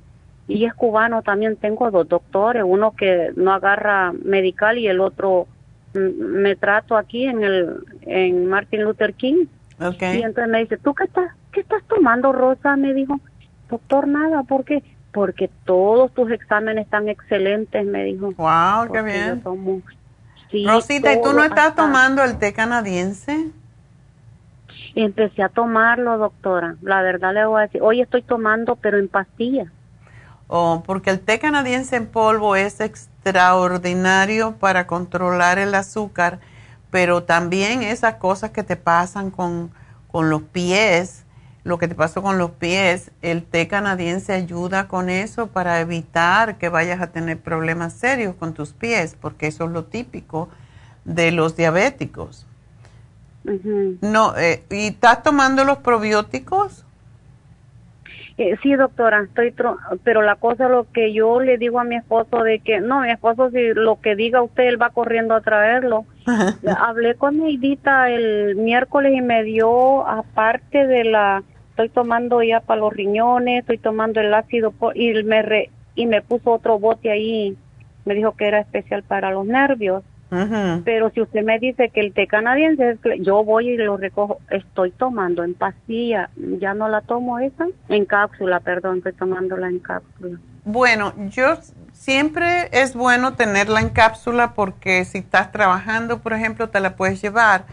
Y es cubano también, tengo dos doctores, uno que no agarra medical y el otro mm, me trato aquí en el en Martin Luther King. Okay. Y entonces me dice, ¿tú qué estás, qué estás tomando, Rosa? Me dijo, doctor, nada, ¿por qué? Porque todos tus exámenes están excelentes, me dijo. Wow, qué bien. yo tomo- sí, Rosita, ¿y tú no estás hasta- tomando el té canadiense? Empecé a tomarlo, doctora. La verdad le voy a decir, hoy estoy tomando, pero en pastillas. Oh, porque el té canadiense en polvo es extraordinario para controlar el azúcar, pero también esas cosas que te pasan con, con los pies, lo que te pasó con los pies, el té canadiense ayuda con eso para evitar que vayas a tener problemas serios con tus pies, porque eso es lo típico de los diabéticos. No, eh, ¿y estás tomando los probióticos? Eh, sí, doctora, estoy, tro- pero la cosa lo que yo le digo a mi esposo de que, no, mi esposo si lo que diga usted, él va corriendo a traerlo. Hablé con Neidita el miércoles y me dio, aparte de la, estoy tomando ya para los riñones, estoy tomando el ácido y me re- y me puso otro bote ahí, me dijo que era especial para los nervios. Pero si usted me dice que el té canadiense, yo voy y lo recojo. Estoy tomando en pastilla. Ya no la tomo esa. En cápsula, perdón. Estoy tomándola en cápsula. Bueno, yo siempre es bueno tenerla en cápsula porque si estás trabajando, por ejemplo, te la puedes llevar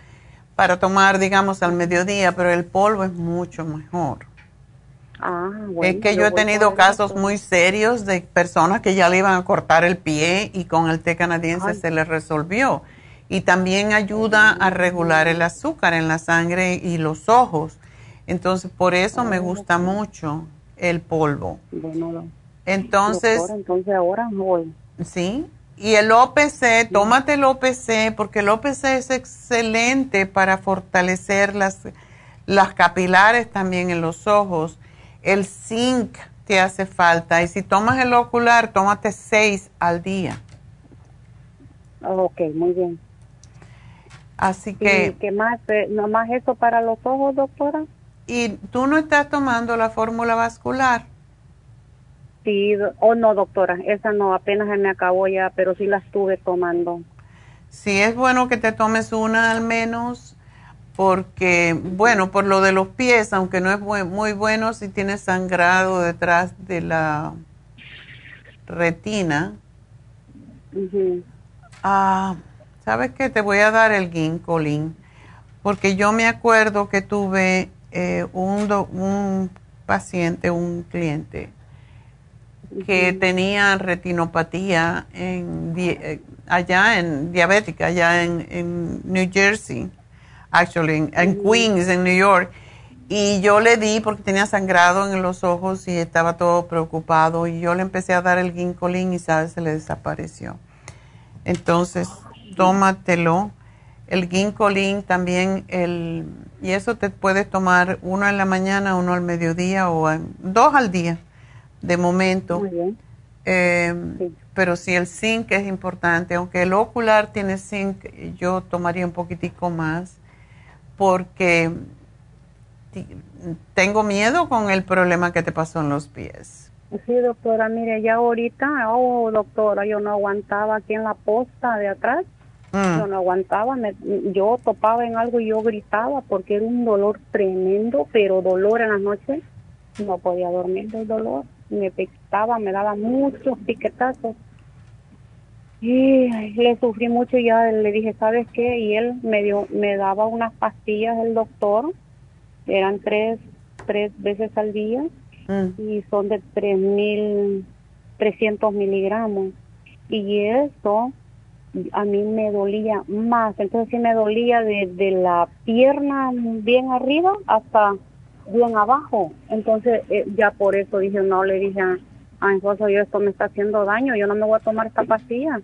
para tomar, digamos, al mediodía, pero el polvo es mucho mejor. Ah, bueno. es que yo he tenido casos muy serios de personas que ya le iban a cortar el pie y con el té canadiense se les resolvió. Y también ayuda a regular el azúcar en la sangre y los ojos. Entonces, por eso me gusta mucho el polvo. Bueno, Entonces, doctora, entonces ahora voy. Sí, y el OPC, tómate el OPC porque el OPC es excelente para fortalecer las, las capilares también en los ojos. El zinc te hace falta y si tomas el ocular, tómate seis al día. Ok, muy bien. Así ¿Y que, qué más? Eh, ¿Nomás eso para los ojos, doctora? ¿y tú no estás tomando la fórmula vascular? Sí, do- oh no, doctora, esa no, apenas se me acabó ya, pero sí la estuve tomando. Sí es bueno que te tomes una al menos, porque, bueno, por lo de los pies, aunque no es muy bueno si tienes sangrado detrás de la retina. Ah, ¿Sabes qué? Te voy a dar el ginkolin, porque yo me acuerdo que tuve eh, un, do- un paciente, un cliente, que tenía retinopatía en, eh, allá en diabética, allá en, en New Jersey, actually, en, en Queens, en New York. Y yo le di porque tenía sangrado en los ojos y estaba todo preocupado. Y yo le empecé a dar el ginkolin y, ¿sabes? Se le desapareció. Entonces, tómatelo. El ginkolin también, el, y eso te puedes tomar uno en la mañana, uno al mediodía o en- dos al día, de momento. Eh, Pero si el zinc es importante, aunque el ocular tiene zinc, yo tomaría un poquitico más porque tengo miedo con el problema que te pasó en los pies. Sí, doctora, mire, ya ahorita, oh, doctora, yo no aguantaba aquí en la posta de atrás. Mm. Yo no aguantaba, me- yo topaba en algo y yo gritaba porque era un dolor tremendo, pero dolor en las noches. No podía dormir del dolor. Me picaba, me daba muchos piquetazos. Y le sufrí mucho y ya le dije, ¿sabes qué? Y él me dio, me daba unas pastillas el doctor, eran tres, tres veces al día y son de 3.300 miligramos. Y eso a mí me dolía más. Entonces sí me dolía desde la pierna bien arriba hasta bien abajo. Entonces eh, ya por eso dije, no, le dije a, a mi esposo, yo esto me está haciendo daño, yo no me voy a tomar esta pastilla.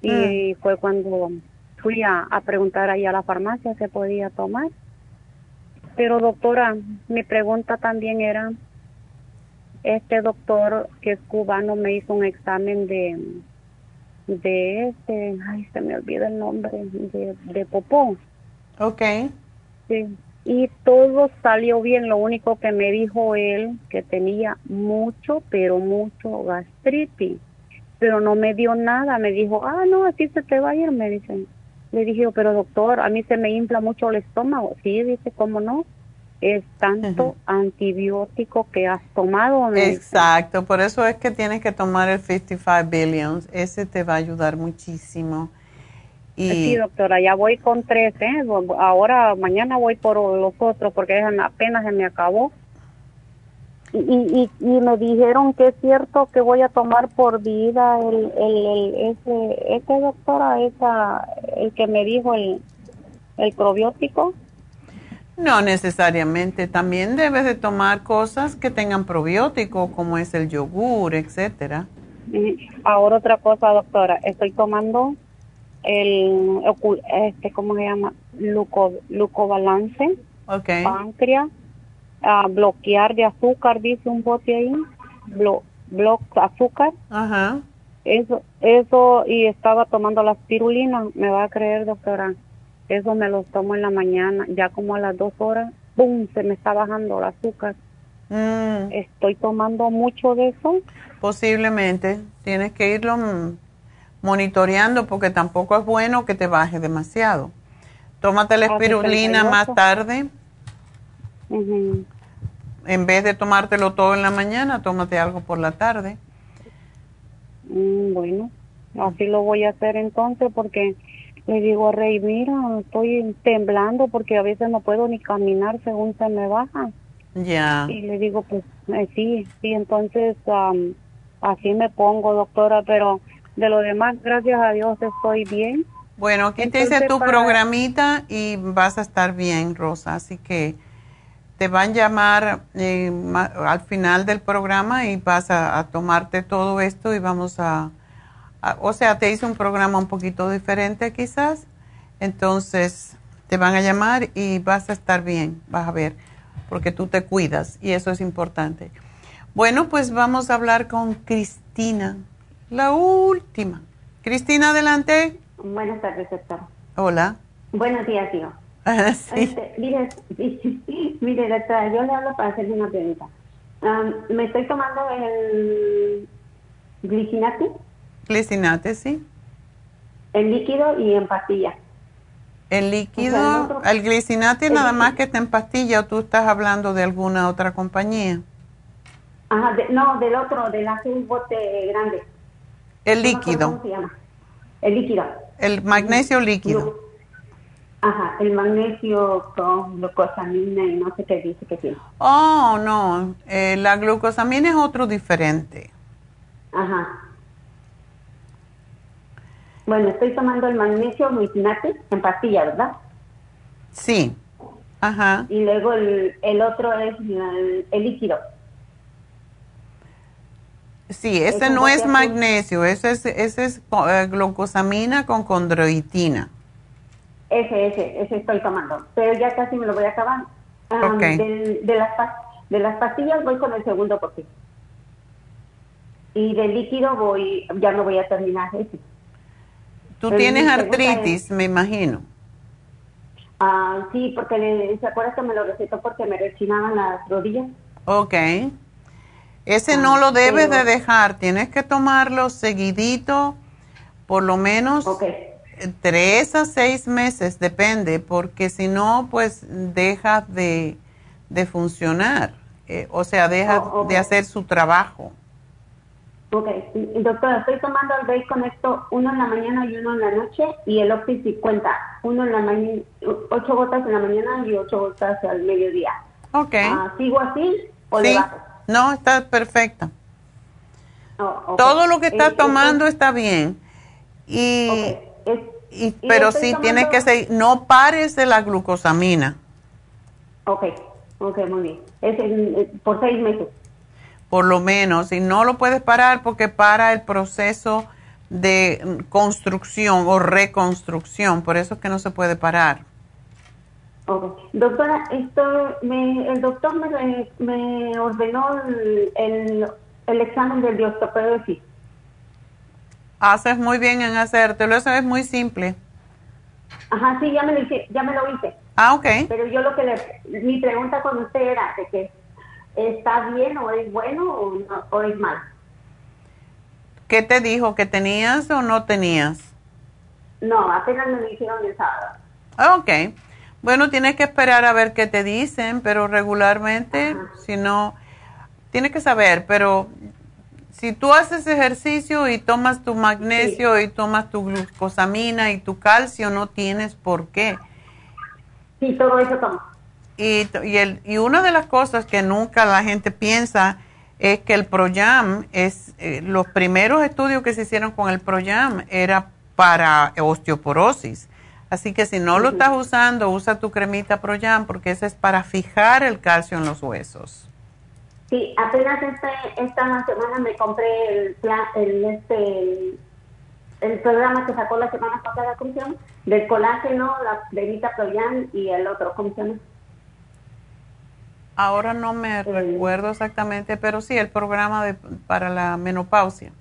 Y fue cuando fui a, a preguntar ahí a la farmacia si se podía tomar. Pero doctora, mi pregunta también era, este doctor que es cubano me hizo un examen de, de este, ay, se me olvida el nombre, de, de popó. Ok. Sí. Y todo salió bien, lo único que me dijo él que tenía mucho, pero mucho gastritis, pero no me dio nada, me dijo, ah, no, así se te va a ir, me dicen. Le dije, yo, pero doctor, a mí se me infla mucho el estómago. Sí, dice, ¿cómo no? Es tanto antibiótico que has tomado. me. Exacto, por eso es que tienes que tomar el 55 billions. Ese te va a ayudar muchísimo. Y Sí, doctora, ya voy con tres, ¿eh? Ahora, mañana voy por los otros porque apenas se me acabó. Y, y, y me dijeron que es cierto que voy a tomar por vida el, el, el ese, ese doctora, esa, el que me dijo el, el probiótico. no necesariamente, también debes de tomar cosas que tengan probiótico, como es el yogur, etcétera. Y Ahora otra cosa, doctora, estoy tomando el, este, ¿cómo se llama? Luco, Lucobalance, Okay. páncreas, a bloquear de azúcar, dice un bote ahí, blo, block azúcar. Ajá. Eso, eso, y estaba tomando la spirulina, me va a creer, doctora. Eso me lo tomo en la mañana, ya como a las dos horas, ¡pum! Se me está bajando el azúcar. Mm, Estoy tomando mucho de eso. posiblemente. Tienes que irlo mm, monitoreando porque tampoco es bueno que te baje demasiado. Tómate la A espirulina 78. más tarde. En vez de tomártelo todo en la mañana, tómate algo por la tarde. Mm, bueno, así lo voy a hacer entonces porque le digo a Rey, mira, estoy temblando porque a veces no puedo ni caminar según se me baja. Ya. Y le digo, pues eh, sí, sí, entonces así me pongo, doctora, pero de lo demás, gracias a Dios, estoy bien. Bueno, aquí te hice tu para- programita y vas a estar bien, Rosa. Así que te van a llamar eh, al final del programa y vas a, a tomarte todo esto y vamos a, a- o sea, te hice un programa un poquito diferente quizás. Entonces te van a llamar y vas a estar bien, vas a ver, porque tú te cuidas y eso es importante. Bueno, pues vamos a hablar con Cristina, la última. Cristina, adelante. Buenas tardes, doctor. Hola. Buenos días, tío. sí. Este, mire, mire, doctora, yo le hablo para hacerle una pregunta. Me estoy tomando el glicinate, Glicinate, sí. en líquido y en pastilla. El O sea, el líquido, otro- el glicinate el nada líquido. más que está en pastilla o tú estás hablando de alguna otra compañía. Ajá, de- no, del otro, del azul bote grande. El líquido, ¿Cómo se llama? El líquido. el magnesio líquido. Ajá, el magnesio con glucosamina y no sé qué dice que tiene. Oh, no, eh, la glucosamina es otro diferente. Ajá. Bueno, estoy tomando el magnesio glucinate en pastilla, ¿verdad? Sí. Ajá. Y luego el, el otro es el, el líquido. Sí, ese Es no es magnesio, ese es, ese es eh, glucosamina con condroitina. Ese, ese, ese estoy tomando. Pero ya casi me lo voy a acabar. Del- de, las, de las pastillas voy con el segundo porque Y del líquido voy, ya no voy a terminar ese. Tú Pero tienes artritis, me imagino. Ah, sí, porque le- se acuerda que me lo recetó porque me rechinaban las rodillas. Ok. Ese no lo debes de dejar, tienes que tomarlo seguidito, por lo menos eh, tres a seis meses, depende, porque si no, pues deja de, de funcionar, eh, o sea, deja Oh, de hacer su trabajo. Ok, doctora, estoy tomando el Bay Conecto uno en la mañana y uno en la noche y el Opti 50, uno en la mañana, ocho gotas en la mañana y ocho gotas al mediodía. Ok. Ah, ¿Sigo así o le Sí, bajo? No, está perfecta. Oh. Todo lo que estás Eh, tomando está bien. Y, pero sí tomando- tienes que seguir, no pares de la glucosamina. Ok, ok, muy bien. Es en- eh, por seis meses. por lo menos, y no lo puedes parar porque para el proceso de mm, construcción o reconstrucción, por eso es que no se puede parar. Ok. Doctora, esto, me, el doctor me, me ordenó el, el, el examen del osteoporosis. Haces muy bien en hacértelo, eso es muy simple. Ajá, sí, ya me lo hice. Ya me lo hice. Ah, ok. Pero yo lo que le, mi pregunta con usted era de que está bien o es bueno o, no- o es mal. ¿Qué te dijo? ¿Que tenías o no tenías? No, apenas me lo hicieron el sábado. Ah, Ok. Bueno, tienes que esperar a ver qué te dicen, pero regularmente, si no, tienes que saber, pero si tú haces ejercicio y tomas tu magnesio y tomas tu glucosamina y tu calcio, no tienes por qué. Sí, todo eso tomo. Y, y, el, y una de las cosas que nunca la gente piensa es que el Proyam es, eh, los primeros estudios que se hicieron con el Proyam era para osteoporosis. Así que si no lo estás usando, usa tu cremita Proyam porque esa es para fijar el calcio en los huesos. Sí, apenas este, esta semana me compré el, plan, el, este, el, programa que sacó la semana pasada, ¿cómo se llama? Del colágeno, la Levita Proyan y el otro, ¿cómo se llama? Ahora no me recuerdo exactamente, pero sí, el programa de, para la menopausia.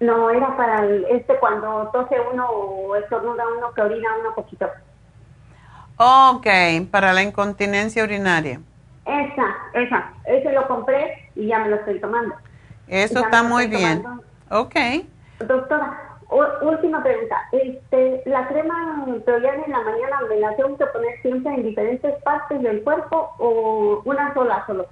No, era para el, este cuando tose uno o estornuda uno que orina uno poquito. Ok, para la incontinencia urinaria. Esa, esa, ese lo compré y ya me lo estoy tomando. Eso está muy bien. tomando. Ok. Doctora, última pregunta. Este, la crema Proyan en la mañana me la tengo que poner siempre en diferentes partes del cuerpo o una sola solo.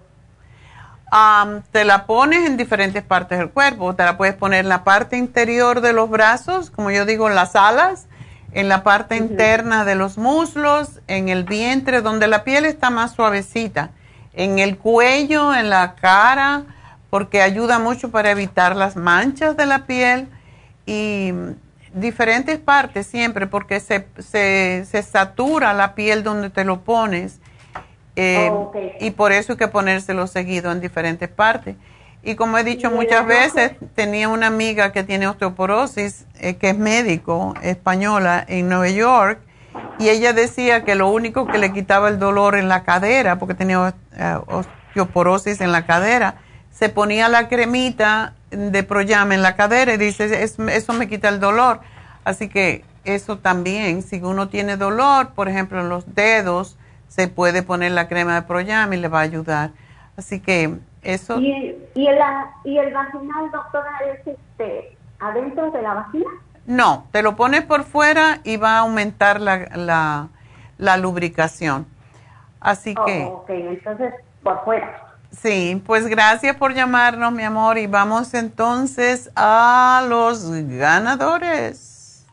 Am, te la pones en diferentes partes del cuerpo. Te la puedes poner en la parte interior de los brazos, como yo digo, en las alas, en la parte interna de los muslos, en el vientre, donde la piel está más suavecita, en el cuello, en la cara, porque ayuda mucho para evitar las manchas de la piel y diferentes partes siempre, porque se, se, se satura la piel donde te lo pones. Eh, Oh. Y por eso hay que ponérselo seguido en diferentes partes. Y como he dicho ¿Y el muchas veces, tenía una amiga que tiene osteoporosis, eh, que es médico, española, en Nueva York, y ella decía que lo único que le quitaba el dolor en la cadera, porque tenía eh, osteoporosis en la cadera, se ponía la cremita de Proyam en la cadera y dice, "Es- eso me quita el dolor. Así que eso también, si uno tiene dolor, por ejemplo, en los dedos, se puede poner la crema de Proyam y le va a ayudar. Así que eso... ¿Y el, y el, y el vaginal, doctora, es este, adentro de la vagina? No, te lo pones por fuera y va a aumentar la, la, la lubricación. Así Oh, que, ok, entonces por fuera. sí, pues gracias por llamarnos, mi amor, y vamos entonces a los ganadores.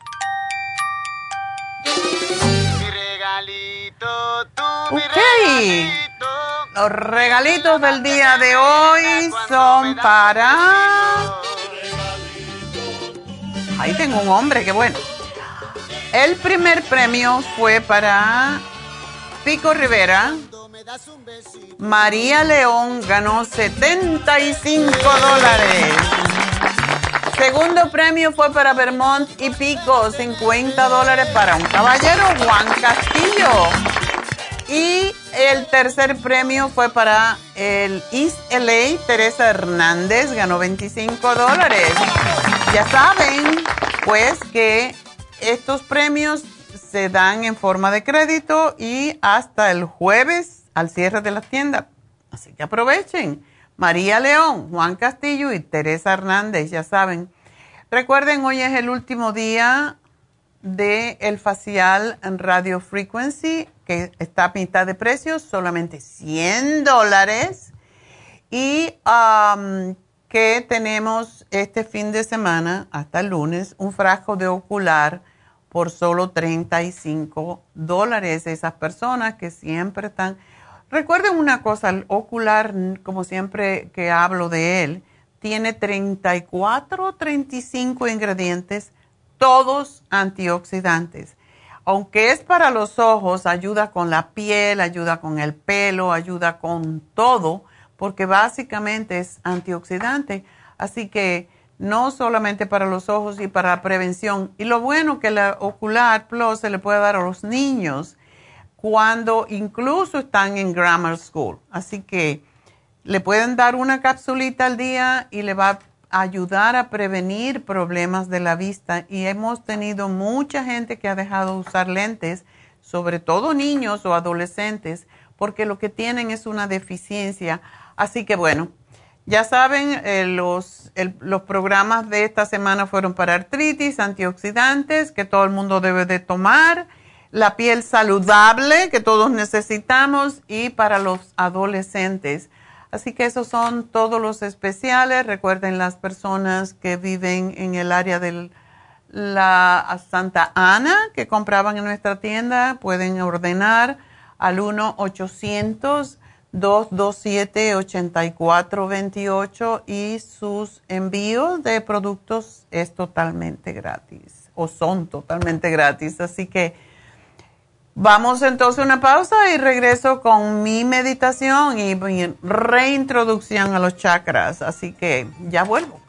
Ok, los regalitos del día de hoy son para... Ahí tengo un hombre, qué bueno. El primer premio fue para Pico Rivera. María León ganó 75 dólares. Segundo premio fue para Vermont y Pico, 50 dólares para un caballero, Juan Castillo. Y el tercer premio fue para el East LA, Teresa Hernández, ganó 25 dólares. Ya saben, pues que estos premios se dan en forma de crédito y hasta el jueves al cierre de la tienda. Así que aprovechen. María León, Juan Castillo y Teresa Hernández, ya saben. Recuerden, hoy es el último día del el facial Radio Frequency, que está a mitad de precio, solamente 100 dólares. Y um, que tenemos este fin de semana, hasta el lunes, un frasco de ocular por solo 35 dólares. Esas personas que siempre están... Recuerden una cosa, el ocular, como siempre que hablo de él, tiene 34 o 35 ingredientes, todos antioxidantes. Aunque es para los ojos, ayuda con la piel, ayuda con el pelo, ayuda con todo, porque básicamente es antioxidante. Así que no solamente para los ojos y para la prevención. Y lo bueno que la Ocular Plus se le puede dar a los niños cuando incluso están en grammar school. Así que le pueden dar una capsulita al día y le va ayudar a prevenir problemas de la vista. Y hemos tenido mucha gente que ha dejado de usar lentes, sobre todo niños o adolescentes, porque lo que tienen es una deficiencia. Así que bueno, Ya saben, eh, los, los programas de esta semana fueron para artritis, antioxidantes, que todo el mundo debe de tomar, la piel saludable, que todos necesitamos, y para los adolescentes. Así que esos son todos los especiales. Recuerden las personas que viven en el área de la Santa Ana, que compraban en nuestra tienda, pueden ordenar al 1 800 227-8428 y sus envíos de productos es totalmente gratis o son totalmente gratis. Así que vamos entonces a una pausa y regreso con mi meditación y mi reintroducción a los chakras. Así que ya vuelvo.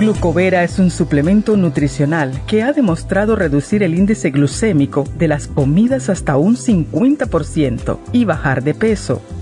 Glucovera es un suplemento nutricional que ha demostrado reducir el índice glucémico de las comidas hasta un 50% y bajar de peso.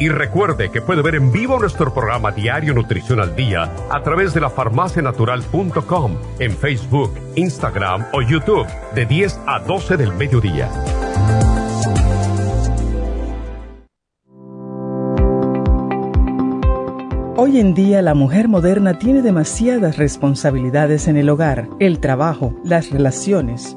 Y recuerde que puede ver en vivo nuestro programa Diario Nutrición al Día a través de la farmacianatural.com en Facebook, Instagram o YouTube de 10 a 12 del mediodía. Hoy en día la mujer moderna tiene demasiadas responsabilidades en el hogar, el trabajo, las relaciones,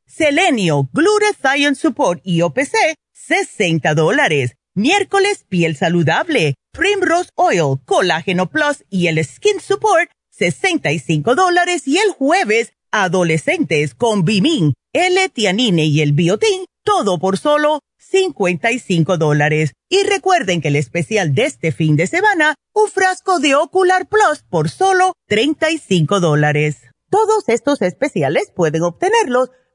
Selenio, Glutathione Support y OPC, 60 dólares. Miércoles, piel saludable, Primrose Oil, Colágeno Plus y el Skin Support, 65 dólares. Y el jueves, adolescentes con Bimin, L-Tianine y el Biotin, todo por solo 55 dólares. Y recuerden que el especial de este fin de semana, un frasco de Ocular Plus por solo 35 dólares. Todos estos especiales pueden obtenerlos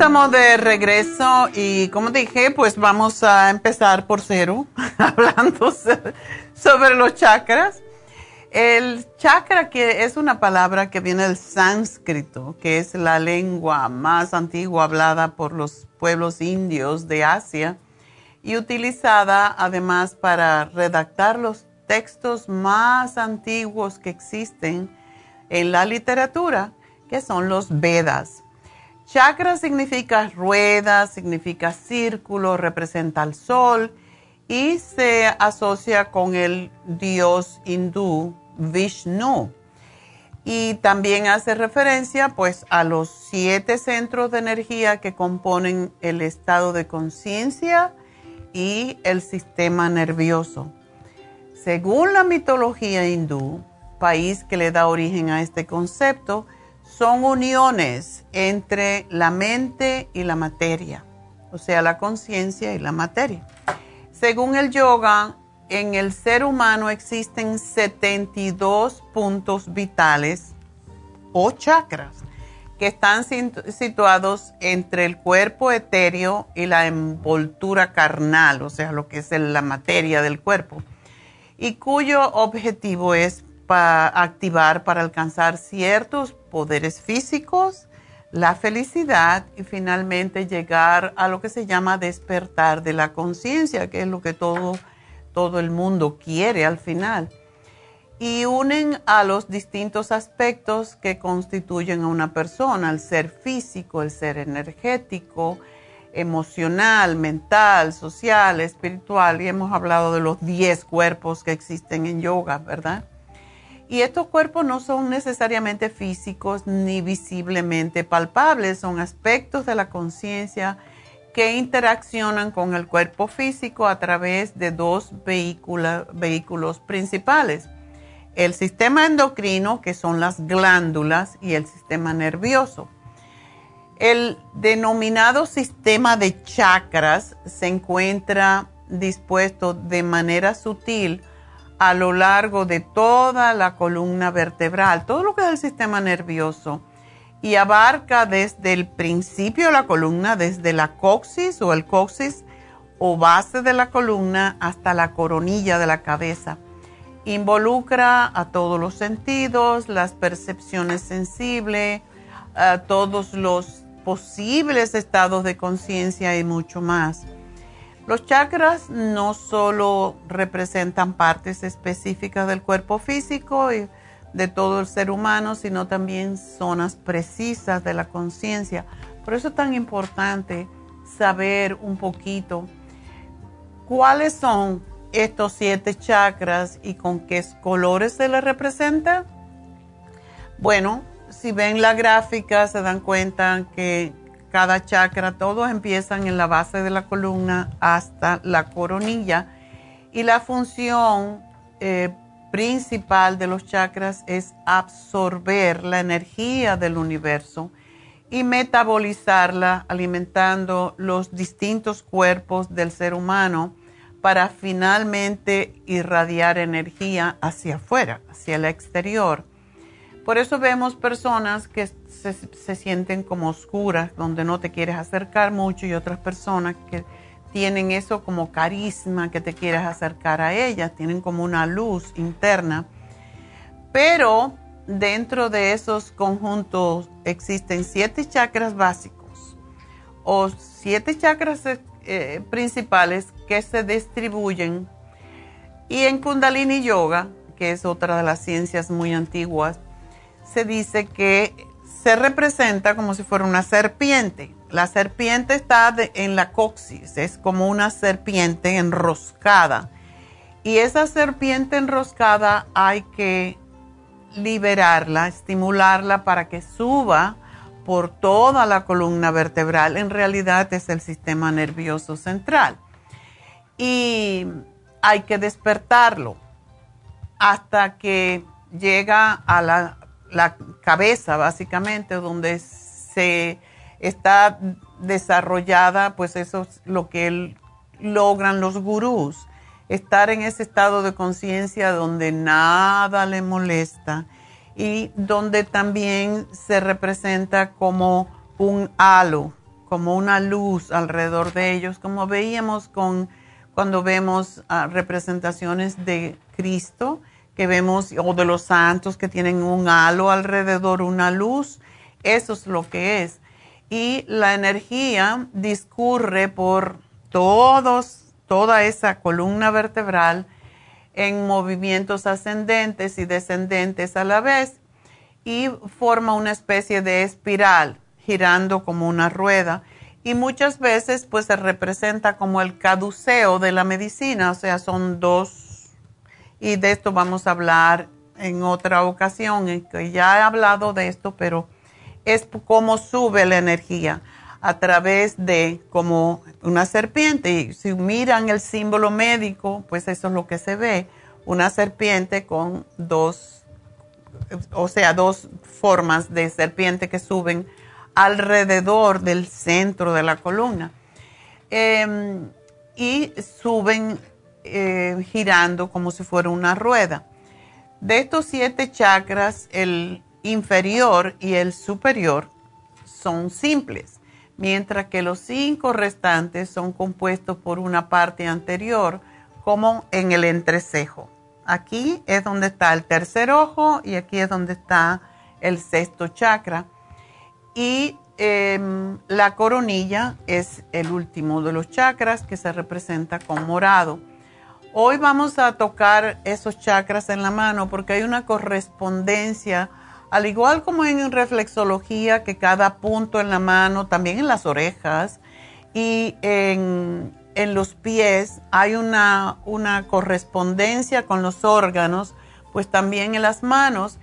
Estamos de regreso y como dije, pues vamos a empezar por cero, hablando sobre los chakras. El chakra, que es una palabra que viene del sánscrito, que es la lengua más antigua hablada por los pueblos indios de Asia y utilizada además para redactar los textos más antiguos que existen en la literatura, que son los Vedas. Chakra significa rueda, significa círculo, representa al sol y se asocia con el dios hindú Vishnu. Y también hace referencia pues a los siete centros de energía que componen el estado de conciencia y el sistema nervioso. Según la mitología hindú, país que le da origen a este concepto, son uniones entre la mente y la materia, o sea, la conciencia y la materia. Según el yoga, en el ser humano existen 72 puntos vitales o chakras que están situados entre el cuerpo etéreo y la envoltura carnal, o sea, lo que es la materia del cuerpo, y cuyo objetivo es activar para alcanzar ciertos poderes físicos, la felicidad y finalmente llegar a lo que se llama despertar de la conciencia, que es lo que todo todo el mundo quiere al final. Y unen a los distintos aspectos que constituyen a una persona, el ser físico, el ser energético, emocional, mental, social, espiritual. Y hemos hablado de los 10 cuerpos que existen en yoga, ¿verdad? Y estos cuerpos no son necesariamente físicos ni visiblemente palpables, son aspectos de la conciencia que interaccionan con el cuerpo físico a través de dos vehículos principales. El sistema endocrino, que son las glándulas, y el sistema nervioso. El denominado sistema de chakras se encuentra dispuesto de manera sutil a lo largo de toda la columna vertebral, todo lo que es el sistema nervioso y abarca desde el principio de la columna, desde la coxis o el coxis o base de la columna hasta la coronilla de la cabeza. Involucra a todos los sentidos, las percepciones sensibles, a todos los posibles estados de conciencia y mucho más. Los chakras no solo representan partes específicas del cuerpo físico y de todo el ser humano, sino también zonas precisas de la conciencia. Por eso es tan importante saber un poquito cuáles son estos siete chakras y con qué colores se les representa. Bueno, si ven la gráfica se dan cuenta que cada chakra, todos empiezan en la base de la columna hasta la coronilla y la función eh, principal de los chakras es absorber la energía del universo y metabolizarla alimentando los distintos cuerpos del ser humano para finalmente irradiar energía hacia afuera, hacia el exterior. Por eso vemos personas que se, sienten como oscuras, donde no te quieres acercar mucho y otras personas que tienen eso como carisma, que te quieres acercar a ellas, tienen como una luz interna. Pero dentro de esos conjuntos existen siete chakras básicos o siete chakras eh, principales que se distribuyen. Y en Kundalini Yoga, que es otra de las ciencias muy antiguas, se dice que se representa como si fuera una serpiente la serpiente está en la coxis, es como una serpiente enroscada. Y esa serpiente enroscada hay que liberarla, estimularla para que suba por toda la columna vertebral. En realidad es el sistema nervioso central. Y hay que despertarlo hasta que llega a la, la cabeza, básicamente, donde se está desarrollada, pues eso es lo que logran los gurús, estar en ese estado de conciencia donde nada le molesta y donde también se representa como un halo, como una luz alrededor de ellos, como veíamos con cuando vemos ah, representaciones de Cristo que vemos, o de los santos que tienen un halo alrededor, una luz. Eso es lo que es. Y la energía discurre por todos, toda esa columna vertebral en movimientos ascendentes y descendentes a la vez y forma una especie de espiral girando como una rueda y muchas veces pues se representa como el caduceo de la medicina, o sea, son dos y de esto vamos a hablar en otra ocasión, que ya he hablado de esto, pero es como sube la energía a través de como una serpiente. Y si miran el símbolo médico, pues eso es lo que se ve, una serpiente con dos, o sea, dos formas de serpiente que suben alrededor del centro de la columna. Em, y suben eh, girando como si fuera una rueda. De estos siete chakras, el inferior y el superior son simples, mientras que los cinco restantes son compuestos por una parte anterior, como en el entrecejo. Aquí es donde está el tercer ojo y aquí es donde está el sexto chakra. Y em, la coronilla es el último de los chakras que se representa con morado. Hoy vamos a tocar esos chakras en la mano porque hay una correspondencia al igual como en reflexología, que cada punto en la mano, también en las orejas y en, los pies hay una, una, correspondencia con los órganos, pues también en las manos.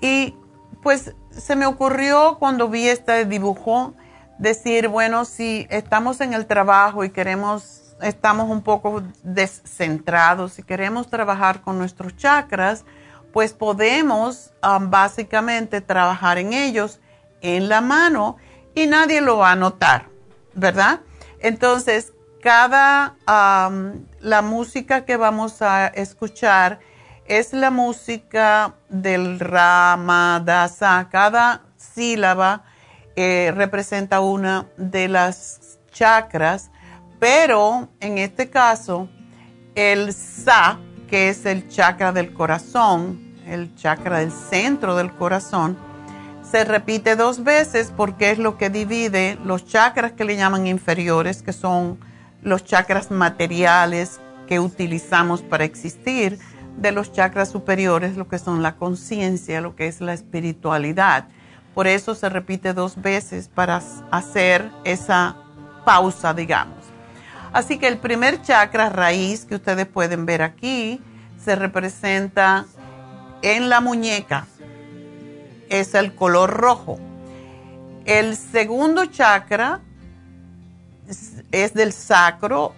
Y pues se me ocurrió cuando vi este dibujo decir, bueno, si estamos en el trabajo y queremos, estamos un poco descentrados, si queremos trabajar con nuestros chakras, pues podemos um, básicamente trabajar en ellos en la mano y nadie lo va a notar, ¿verdad? Entonces, cada, um, la música que vamos a escuchar es la música del Ramadasa. Cada sílaba eh, representa una de las chakras, pero en este caso, el Sa que es el chakra del corazón, el chakra del centro del corazón, se repite dos veces porque es lo que divide los chakras que le llaman inferiores, que son los chakras materiales que utilizamos para existir, de los chakras superiores, lo que son la conciencia, lo que es la espiritualidad. Por eso se repite dos veces para hacer esa pausa, digamos. Así que el primer chakra raíz que ustedes pueden ver aquí se representa en la muñeca, es el color rojo. El segundo chakra es, del sacro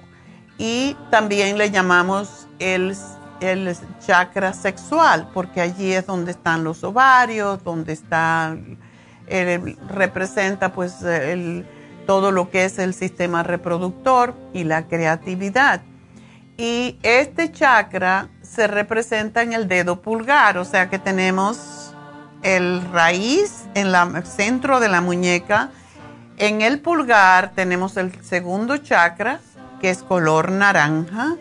y también le llamamos el, el, chakra sexual, porque allí es donde están los ovarios, donde está, representa pues el, todo lo que es el sistema reproductor y la creatividad. Y este chakra se representa en el dedo pulgar, o sea que tenemos el raíz en el centro de la muñeca. En el pulgar tenemos el segundo chakra, que es color naranja.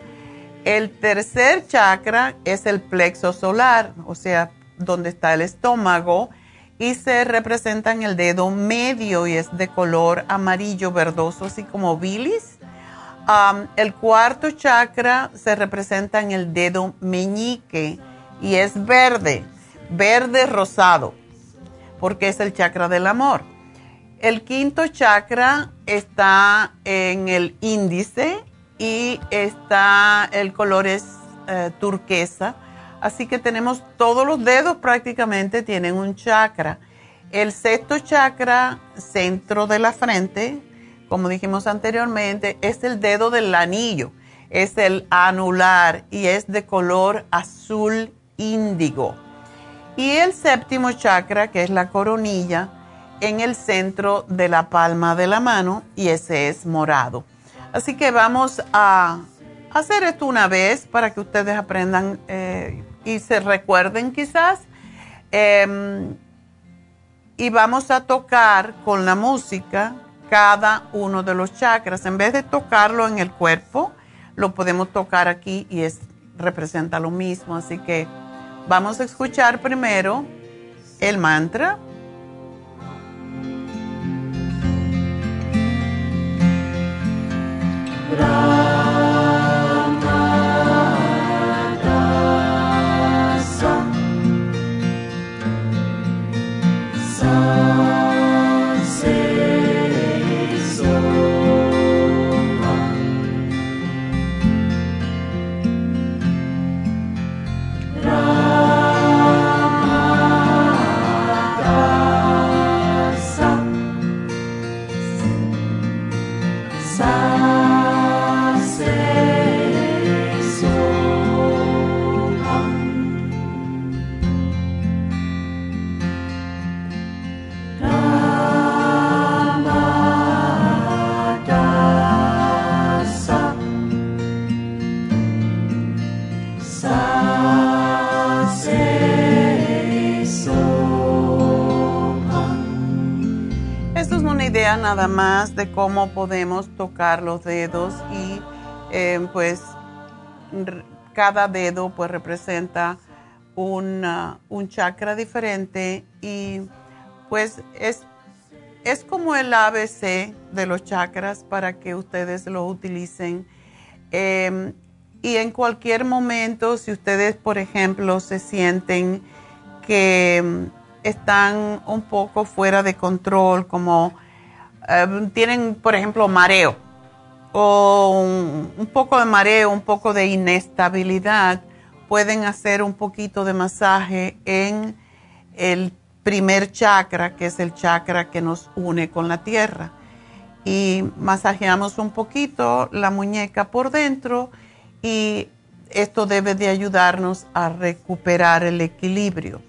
El tercer chakra es el plexo solar, o sea, donde está el estómago, y se representa en el dedo medio y es de color amarillo verdoso, así como bilis. El cuarto chakra se representa en el dedo meñique y es verde, verde rosado, porque es el chakra del amor. El quinto chakra está en el índice y está, el color es eh, turquesa, así que tenemos todos los dedos prácticamente tienen un chakra. El sexto chakra, centro de la frente, como dijimos anteriormente, es el dedo del anillo, es el anular y es de color azul índigo. Y el séptimo chakra, que es la coronilla, en el centro de la palma de la mano y ese es morado. Así que vamos a hacer esto una vez para que ustedes aprendan eh, y se recuerden quizás. Em, y vamos a tocar con la música cada uno de los chakras. En vez de tocarlo en el cuerpo, lo podemos tocar aquí y es, representa lo mismo. Así que Vamos a escuchar primero el mantra. Nada más de cómo podemos tocar los dedos y eh, pues cada dedo pues representa un chakra diferente y pues es, es como el ABC de los chakras para que ustedes lo utilicen. Eh, y en cualquier momento, si ustedes, por ejemplo, se sienten que mm, están un poco fuera de control, como eh, tienen, por ejemplo, mareo o un, poco de mareo, un poco de inestabilidad, pueden hacer un poquito de masaje en el primer chakra, que es el chakra que nos une con la tierra. Y masajeamos un poquito la muñeca por dentro y esto debe de ayudarnos a recuperar el equilibrio.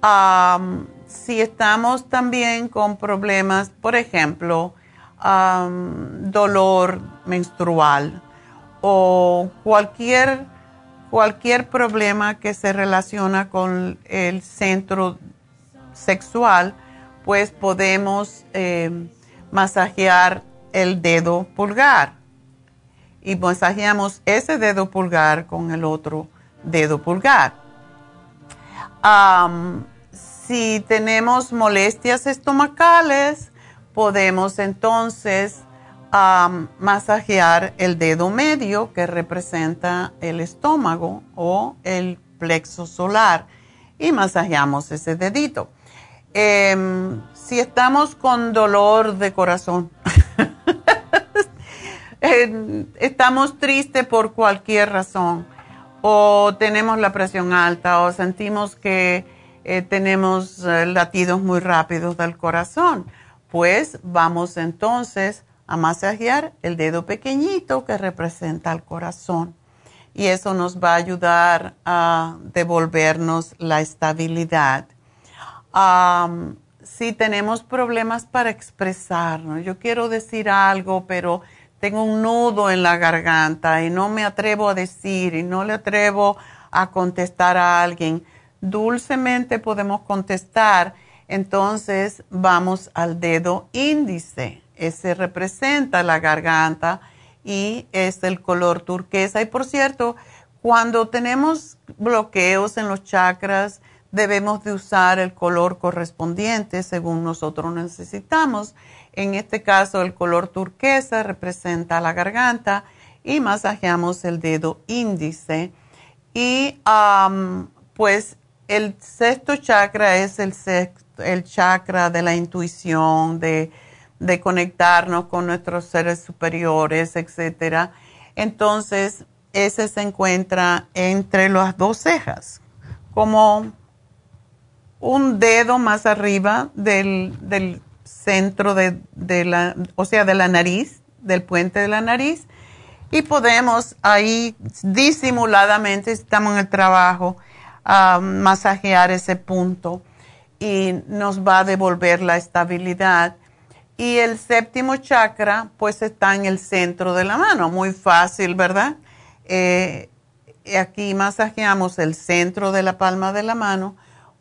Am, si estamos también con problemas, por ejemplo, dolor menstrual o cualquier, cualquier problema que se relaciona con el centro sexual, pues podemos eh, masajear el dedo pulgar y masajeamos ese dedo pulgar con el otro dedo pulgar. Si tenemos molestias estomacales, podemos entonces masajear el dedo medio que representa el estómago o el plexo solar y masajeamos ese dedito. Em, si estamos con dolor de corazón, estamos tristes por cualquier razón o tenemos la presión alta o sentimos que eh, tenemos eh, latidos muy rápidos del corazón, pues vamos entonces a masajear el dedo pequeñito que representa el corazón y eso nos va a ayudar a devolvernos la estabilidad. Si tenemos problemas para expresarnos, yo quiero decir algo, pero tengo un nudo en la garganta y no me atrevo a decir y no le atrevo a contestar a alguien. Dulcemente podemos contestar, entonces vamos al dedo índice. Ese representa la garganta y es el color turquesa. Y por cierto, cuando tenemos bloqueos en los chakras, debemos de usar el color correspondiente según nosotros necesitamos. En este caso, el color turquesa representa la garganta y masajeamos el dedo índice. Y pues el sexto chakra es el, el chakra de la intuición, de, de conectarnos con nuestros seres superiores, etc. Entonces, ese se encuentra entre las dos cejas, como un dedo más arriba del, del centro de, de la, o sea, de la nariz, del puente de la nariz, y podemos ahí disimuladamente, si estamos en el trabajo, ah, masajear ese punto y nos va a devolver la estabilidad. Y el séptimo chakra, pues está en el centro de la mano, muy fácil, ¿verdad? Eh, aquí masajeamos el centro de la palma de la mano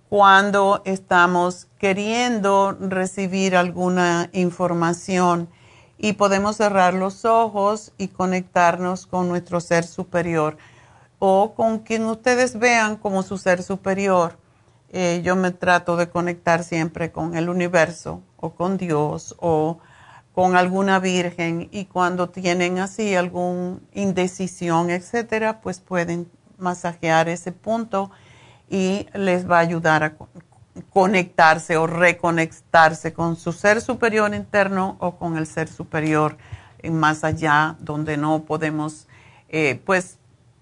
cuando estamos queriendo recibir alguna información y podemos cerrar los ojos y conectarnos con nuestro ser superior. O con quien ustedes vean como su ser superior. Eh, yo me trato de conectar siempre con el universo o con Dios o con alguna virgen y cuando tienen así alguna indecisión, etcétera, pues pueden masajear ese punto y les va a ayudar a conectarse o reconectarse con su ser superior interno o con el ser superior más allá, donde no podemos, eh, pues,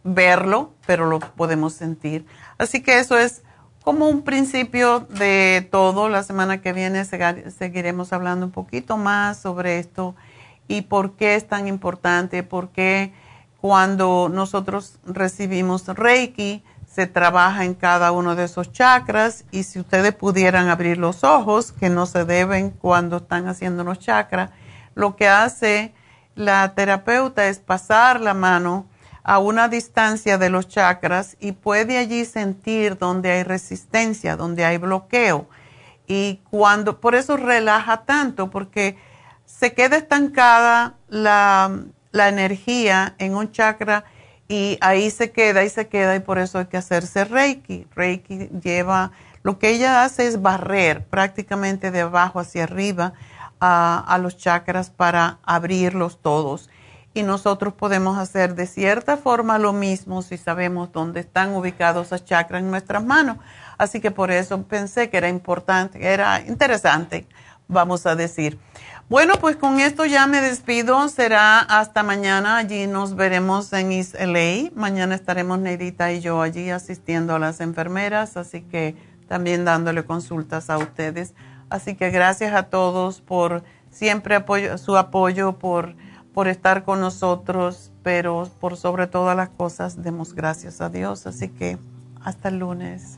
verlo, pero lo podemos sentir. Así que eso es como un principio de todo. La semana que viene seguiremos hablando un poquito más sobre esto y por qué es tan importante, por qué cuando nosotros recibimos Reiki, se trabaja en cada uno de esos chakras y si ustedes pudieran abrir los ojos, que no se deben cuando están haciendo los chakras, lo que hace la terapeuta es pasar la mano a una distancia de los chakras y puede allí sentir donde hay resistencia, donde hay bloqueo. Y cuando, por eso relaja tanto, porque se queda estancada la, la energía en un chakra y ahí se queda y se queda y por eso hay que hacerse Reiki. Reiki lleva, lo que ella hace es barrer prácticamente de abajo hacia arriba a, los chakras para abrirlos todos. Y nosotros podemos hacer de cierta forma lo mismo si sabemos dónde están ubicados esos chakras en nuestras manos. Así que por eso pensé que era importante, era interesante, vamos a decir. Bueno, pues con esto ya me despido. Será hasta mañana. Allí nos veremos en East LA. Mañana estaremos Neidita y yo allí asistiendo a las enfermeras, así que también dándole consultas a ustedes. Así que gracias a todos por siempre apoyo, su apoyo, por, por estar con nosotros, pero por sobre todas las cosas demos gracias a Dios. Así que hasta el lunes.